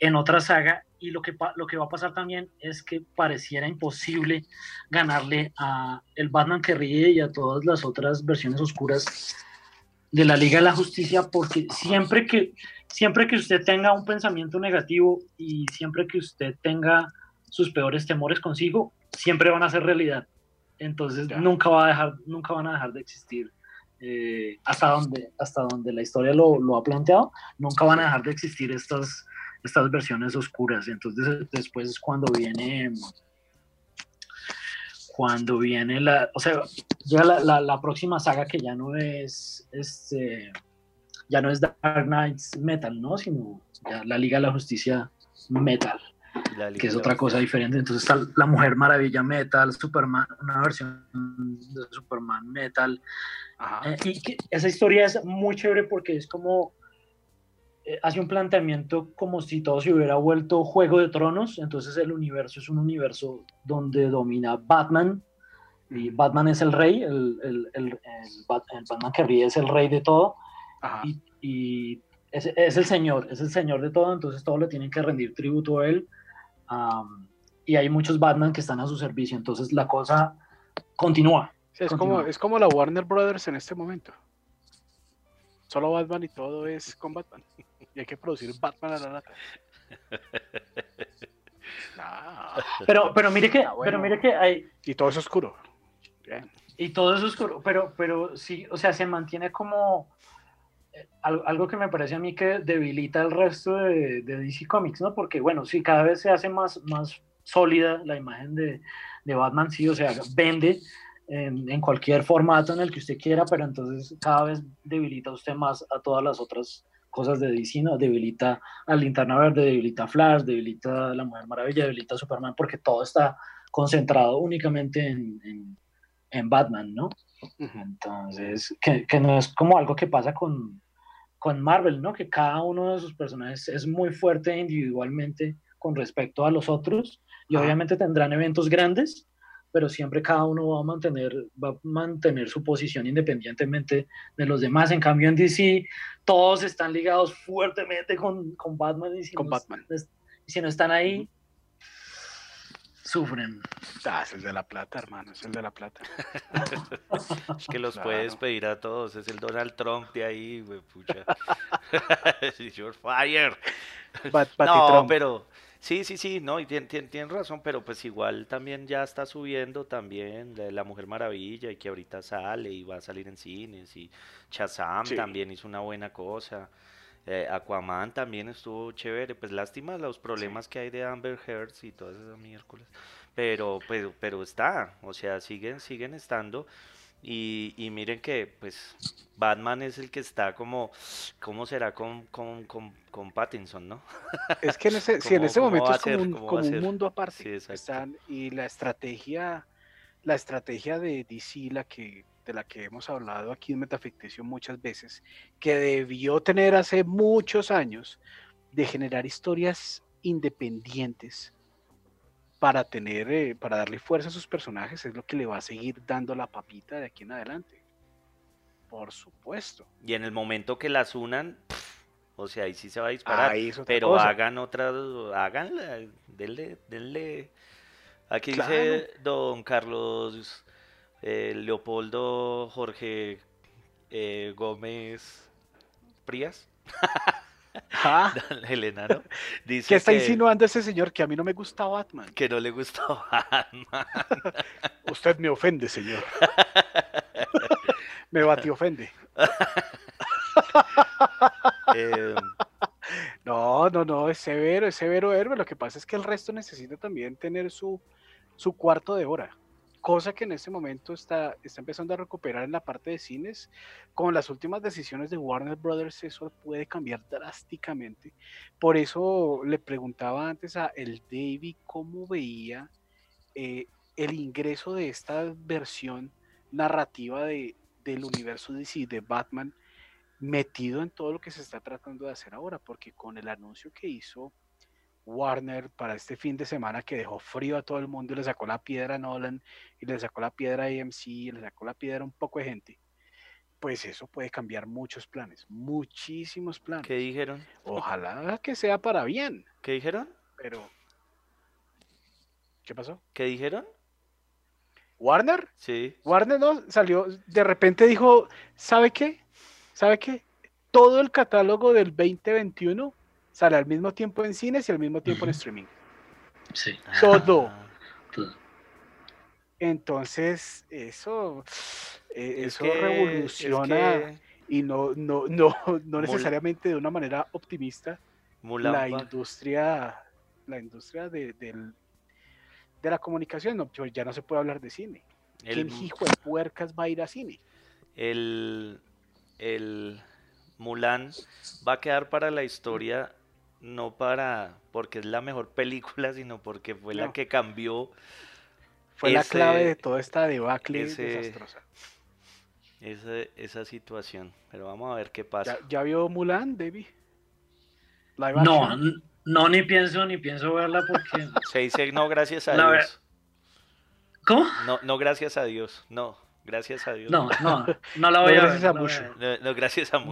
en otra saga y lo que lo que va a pasar también es que pareciera imposible ganarle a el Batman que ríe y a todas las otras versiones oscuras de la Liga de la Justicia porque siempre que siempre que usted tenga un pensamiento negativo y siempre que usted tenga sus peores temores consigo, siempre van a ser realidad. Entonces Ya. nunca va a dejar, nunca van a dejar de existir. eh, hasta donde hasta donde la historia lo, lo ha planteado, nunca van a dejar de existir estas estas versiones oscuras. Entonces después es cuando viene cuando viene la, o sea, llega la, la, la próxima saga que ya no es este ya no es Dark Knights Metal, ¿no? Sino ya la Liga de la Justicia Metal, La que es otra cosa diferente. Entonces está la Mujer Maravilla Metal, Superman, una versión de Superman Metal. Ajá. Eh, y que esa historia es muy chévere porque es como hace un planteamiento como si todo se hubiera vuelto Juego de Tronos. Entonces el universo es un universo donde domina Batman. Y Batman es el rey, el, el, el, el Bat- el Batman que ríe es el rey de todo Ajá. y, y es, es el señor, es el señor de todo, entonces todos le tienen que rendir tributo a él. y hay muchos Batman que están a su servicio, entonces la cosa continúa. Sí, es, como, continúa. es como la Warner Brothers en este momento. Solo Batman y todo es con Batman. Y hay que producir Batman a la lata. Pero, pero mire que, bueno. pero mire que hay, y todo es oscuro. Bien. y todo eso es oscuro, pero, pero sí, o sea, se mantiene como eh, al- algo que me parece a mí que debilita el resto de, de DC Comics, ¿no? Porque, bueno, sí, cada vez se hace más, más sólida la imagen de, de Batman, sí, o sea, vende en, en cualquier formato en el que usted quiera, pero entonces cada vez debilita usted más a todas las otras cosas de DC, ¿no? Debilita a Linterna Verde, debilita a Flash, debilita a la Mujer Maravilla, debilita a Superman, porque todo está concentrado únicamente en, en- en Batman, ¿no? Entonces, que, que no es como algo que pasa con, con Marvel, ¿no? Que cada uno de sus personajes es muy fuerte individualmente con respecto a los otros y obviamente tendrán eventos grandes, pero siempre cada uno va a mantener, va a mantener su posición independientemente de los demás. En cambio, en DC, todos están ligados fuertemente con, con Batman y si, Con no, Batman. si no están ahí, sufren. Ah, es el de la plata, hermano. Es el de la plata. Es que los Claro. puedes pedir a todos. Es el Donald Trump de ahí, güey, pucha. You're fired. Bat- No, pero sí, sí, sí, no, y tien- tien- tienen razón, pero pues igual también ya está subiendo también la, la Mujer Maravilla y que ahorita sale y va a salir en cines y Shazam Sí. también hizo una buena cosa. eh, Aquaman también estuvo chévere, pues lástima los problemas que hay de Amber Heard y todas esas miércoles, pero, pero, pero está, o sea, siguen, siguen estando y, y miren que pues Batman es el que está como, ¿cómo será con, con, con, con Pattinson, no? Es que en ese, sí, en ¿Cómo- ese momento es como ser? un, mundo aparte. Sí. Están, y la estrategia, la estrategia de DC, la que, de la que hemos hablado aquí en Metaficticio muchas veces, que debió tener hace muchos años, de generar historias independientes para tener, eh, para darle fuerza a sus personajes, es lo que le va a seguir dando la papita de aquí en adelante. Por supuesto. Y en el momento que las unan, o sea, ahí sí se va a disparar. Otra Pero cosa. hagan otras, háganla, denle, denle. Aquí Claro. dice don Carlos eh, Leopoldo Jorge eh, Gómez Prías. Ah, el enano, dice ¿Qué está que, insinuando ese señor? Que a mí no me gusta Batman. que no le gusta Batman. Usted me ofende, señor. me bati ofende. Eh, No, no, no, es severo, es severo héroe. Lo que pasa es que el resto necesita también tener su, su cuarto de hora. Cosa que en este momento está, está empezando a recuperar en la parte de cines. Con las últimas decisiones de Warner Brothers, eso puede cambiar drásticamente. Por eso le preguntaba antes a el David cómo veía eh, el ingreso de esta versión narrativa de, del universo DC, de Batman, metido en todo lo que se está tratando de hacer ahora, porque con el anuncio que hizo Warner para este fin de semana que dejó frío a todo el mundo y le sacó la piedra a Nolan y le sacó la piedra a AMC y le sacó la piedra a un poco de gente, pues eso puede cambiar muchos planes, muchísimos planes. ¿Qué dijeron? Ojalá que sea para bien, ¿Qué dijeron? pero... ¿Qué pasó? ¿Qué dijeron? ¿Warner? Sí. Warner no salió, de repente dijo, ¿sabe qué? ¿Sabe qué? Todo el catálogo del 2021 sale al mismo tiempo en cines y al mismo tiempo en streaming. Sí. Todo. Ah, todo. Entonces, eso, eh, es eso que- es revoluciona que y no, no, no, no Mul- necesariamente de una manera optimista Mulan la industria, la industria de, del- de la comunicación. No, pues ya no se puede hablar de cine. el, ¿Quién hijo de puercas va a ir a cine? el, el Mulan va a quedar para la historia, no para porque es la mejor película, sino porque fue la que cambió Fue la clave de toda esta debacle ese- desastrosa. esa, esa situación. Pero vamos a ver qué pasa. ¿Ya, ya vio Mulan, David? Live No, no, ni pienso, ni pienso verla porque. Se dice no, gracias a La ver- Dios. ¿Cómo? No, no, gracias a Dios. No, gracias a Dios. No, no, no la No, voy a ver. gracias a Mushu. No, no, gracias a No.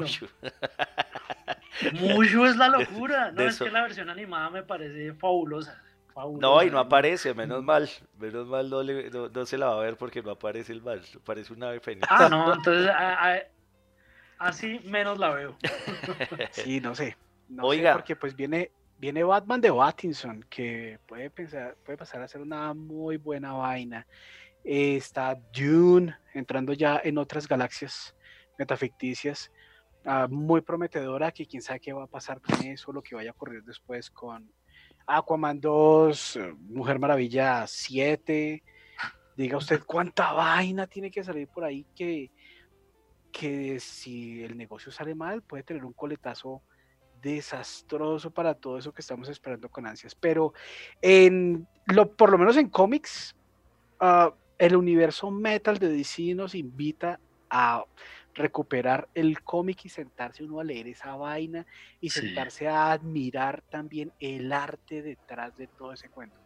Mucho. Mushu es la locura. No, de es eso- que la versión animada me parece fabulosa. fabulosa. No, y no aparece, menos mal. Menos mal no, le- no- no se la va a ver porque no aparece el mal. Parece un ave fénix. Ah, no, entonces a- a- así menos la veo. Sí, no sé. No sé, Oiga. porque pues viene, viene Batman de Pattinson, que puede, pensar, puede pasar a ser una muy buena vaina. Eh, está Dune entrando ya en otras galaxias metaficticias. Ah, muy prometedora, que quién sabe qué va a pasar con eso, lo que vaya a ocurrir después con Aquaman 2, eh, Mujer Maravilla 7. Diga usted cuánta vaina tiene que salir por ahí que, que si el negocio sale mal puede tener un coletazo desastroso para todo eso que estamos esperando con ansias. Pero en lo, por lo menos en cómics, ah, el universo metal de DC nos invita a recuperar el cómic y sentarse uno a leer esa vaina y Sí. sentarse a admirar también el arte detrás de todo ese cuento.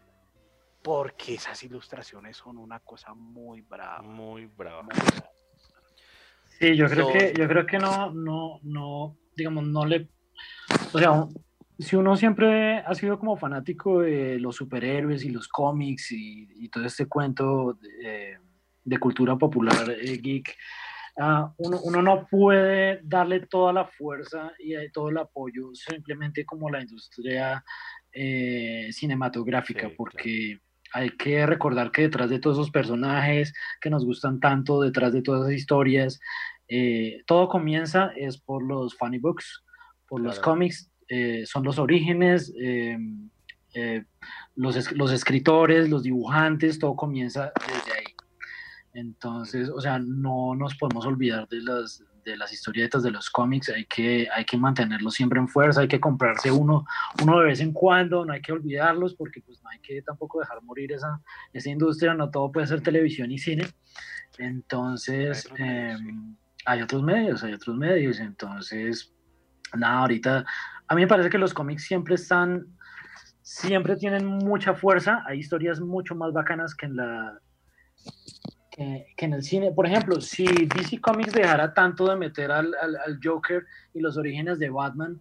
Porque esas ilustraciones son una cosa muy brava. Muy bravo. muy brava. Sí, yo creo que, yo creo que no, no, no, digamos, no le, o sea, si uno siempre ha sido como fanático de los superhéroes y los cómics y, y todo este cuento de, de cultura popular eh, geek, ah, uno, uno no puede darle toda la fuerza y eh, todo el apoyo simplemente como la industria eh, cinematográfica, Sí, porque hay que recordar que detrás de todos esos personajes que nos gustan tanto, detrás de todas esas historias, eh, todo comienza es por los funny books, por los Claro. cómics, eh, son los orígenes, eh, eh, los, los escritores, los dibujantes, todo comienza desde ahí. Entonces, o sea, no nos podemos olvidar de las, de las historietas de los cómics, hay que, hay que mantenerlos siempre en fuerza, hay que comprarse uno, uno de vez en cuando, no hay que olvidarlos porque pues no hay que tampoco dejar morir esa, esa industria, no todo puede ser televisión y cine. Entonces, Hay otros medios, sí. em, hay otros medios, hay otros medios, entonces, nada, ahorita, a mí me parece que los cómics siempre están, siempre tienen mucha fuerza, hay historias mucho más bacanas que en la que, que en el cine. Por ejemplo, si DC Comics dejara tanto de meter al, al- al Joker y los orígenes de Batman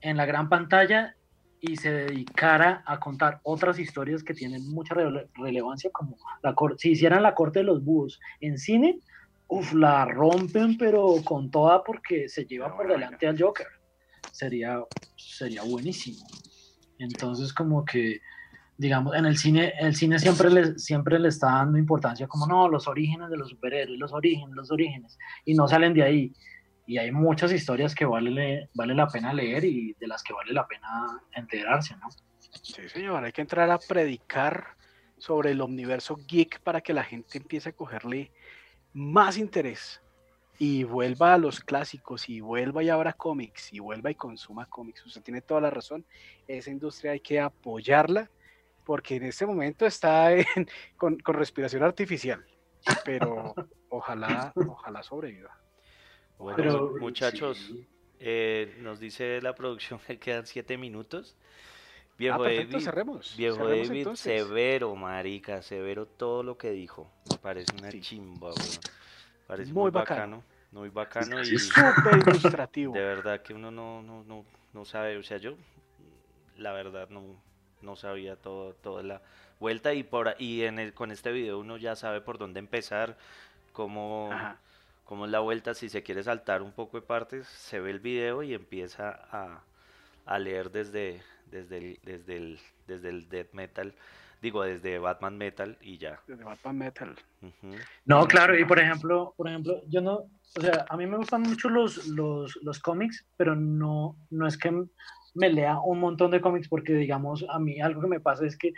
en la gran pantalla y se dedicara a contar otras historias que tienen mucha rele- relevancia, como la si hicieran la corte de los búhos en cine, uf, la rompen, pero con toda porque se lleva Pero por bueno, delante al Joker. sería, sería buenísimo. Entonces como que, digamos, en el cine, el cine siempre le, siempre le está dando importancia como, no, los orígenes de los superhéroes, los orígenes, los orígenes, y no salen de ahí. Y hay muchas historias que vale, vale la pena leer y de las que vale la pena enterarse, ¿no? Sí, señor, hay que entrar a predicar sobre el universo geek para que la gente empiece a cogerle más interés y vuelva a los clásicos y vuelva y abra cómics y vuelva y consuma cómics. Usted tiene toda la razón. Esa industria hay que apoyarla porque en este momento está con, respiración artificial, pero ojalá, ojalá sobreviva. Bueno, muchachos, eh, nos dice la producción que quedan siete minutos. Viejo ah, David, cerremos. Viejo David, severo, marica, severo todo lo que dijo. Me parece una chimba, Parece muy, bacano. Muy bacano y súper ilustrativo. De verdad que uno no, no, no, no sabe, o sea, yo la verdad no, no sabía todo, toda la vuelta y por y en el, con este video uno ya sabe por dónde empezar, cómo, cómo es la vuelta, si se quiere saltar un poco de partes, se ve el video y empieza a, a leer desde, desde el, desde el, desde el death metal, digo, desde Batman Metal y ya. Desde Batman Metal. No, claro, y por ejemplo, por ejemplo, yo no, o sea, a mí me gustan mucho los, los, los cómics, pero no, no es que me lea un montón de cómics, porque digamos, a mí algo que me pasa es que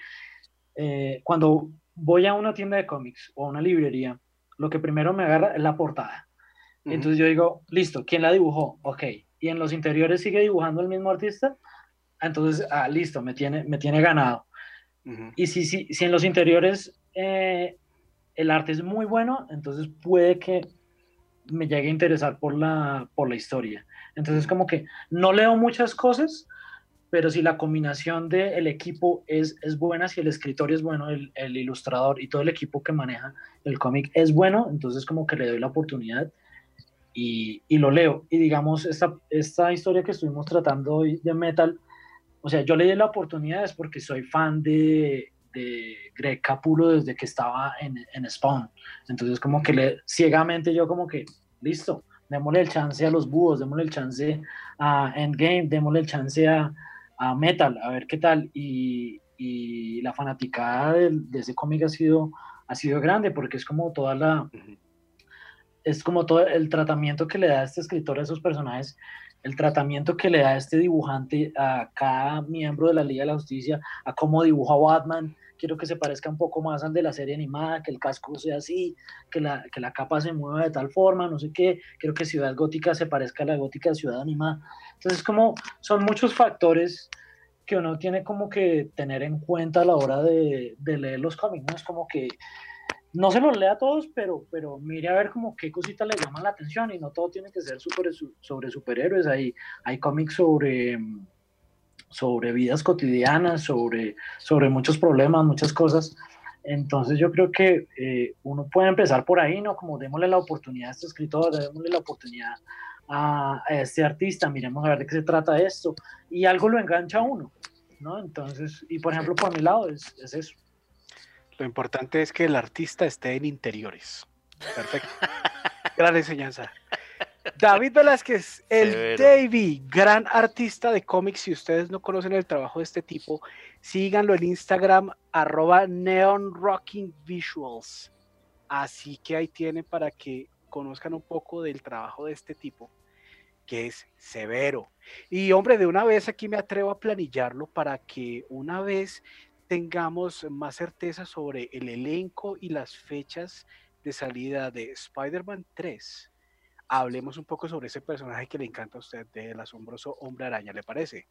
eh, cuando voy a una tienda de cómics o a una librería, lo que primero me agarra es la portada. Entonces yo digo, listo, ¿quién la dibujó? Ok. Y en los interiores sigue dibujando el mismo artista entonces, ah, listo, me tiene, me tiene ganado. Y si, si, si, en los interiores eh, el arte es muy bueno, entonces puede que me llegue a interesar por la, por la historia. Entonces, como que no leo muchas cosas, pero si la combinación del equipo es, es buena, si el escritor es bueno, el, el ilustrador y todo el equipo que maneja el cómic es bueno, entonces como que le doy la oportunidad y, y, lo leo. Y digamos, esta, esta historia que estuvimos tratando hoy de Metal, o sea, yo le di la oportunidad es porque soy fan de, de Greg Capullo desde que estaba en, en Spawn. Entonces, como que le, ciegamente yo como que, listo, démosle el chance a los búhos, démosle el chance a Endgame, démosle el chance a, a Metal, a ver qué tal. Y, y la fanaticada de, de, ese cómic ha sido, ha sido grande porque es como toda la... Es como todo el tratamiento que le da este escritor a esos personajes el tratamiento que le da este dibujante a cada miembro de la Liga de la Justicia, a cómo dibuja Batman, quiero que se parezca un poco más al de la serie animada, que el casco sea así, que la, que la capa se mueva de tal forma, no sé qué, quiero que Ciudad Gótica se parezca a la gótica de Ciudad Animada. Entonces, como son muchos factores que uno tiene como que tener en cuenta a la hora de, de leer los cómics, ¿no? Es como que no se los lea a todos, pero, pero mire a ver como qué cositas le llaman la atención y no todo tiene que ser sobre, sobre superhéroes. Hay, hay cómics sobre, sobre vidas cotidianas, sobre, sobre muchos problemas, muchas cosas. Entonces yo creo que eh, uno puede empezar por ahí, ¿no? Como démosle la oportunidad a este escritor, démosle la oportunidad a, a, este artista, miremos a ver de qué se trata esto. Y algo lo engancha a uno, ¿no? Entonces, y por ejemplo, por mi lado es, es eso. Lo importante es que el artista esté en interiores. Perfecto. gran enseñanza. David Velázquez, el Davy, gran artista de cómics. Si ustedes no conocen el trabajo de este tipo, síganlo en Instagram, arroba Neon Rocking Visuals. Así que ahí tienen para que conozcan un poco del trabajo de este tipo, que es severo. Y hombre, de una vez aquí me atrevo a planillarlo para que una vez tengamos más certeza sobre el elenco y las fechas de salida de Spider-Man 3, hablemos un poco sobre ese personaje que le encanta a usted del asombroso hombre araña, ¿le parece?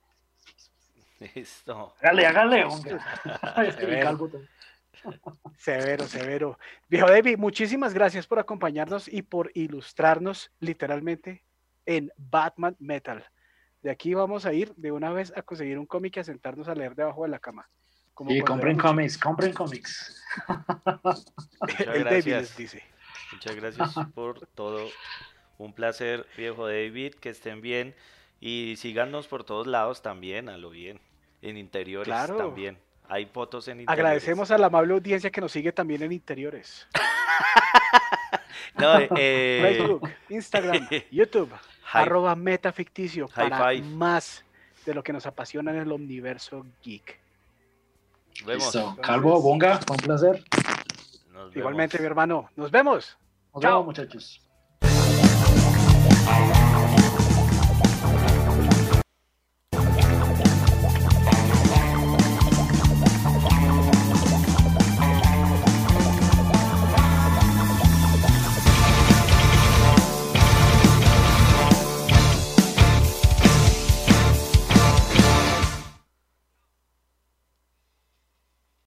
Listo. Hágale, hágale, severo, severo. Viejo David, muchísimas gracias por acompañarnos y por ilustrarnos literalmente en Batman Metal. De aquí vamos a ir de una vez a conseguir un cómic y a sentarnos a leer debajo de la cama y compren cómics, compren cómics. Muchas gracias. Dice. Muchas gracias por todo. Un placer, viejo David, que estén bien. Y síganos por todos lados también, a lo bien. En interiores también. Hay fotos en interiores. Agradecemos a la amable audiencia que nos sigue también en interiores. no, eh... Facebook, Instagram, YouTube. Arroba metaficticio para five. más de lo que nos apasiona en el universo geek. Nos vemos. Listo. Calvo, Bonga, fue un placer. Nos vemos. Igualmente, mi hermano. Nos vemos. Nos Chao. vemos, muchachos. Bye.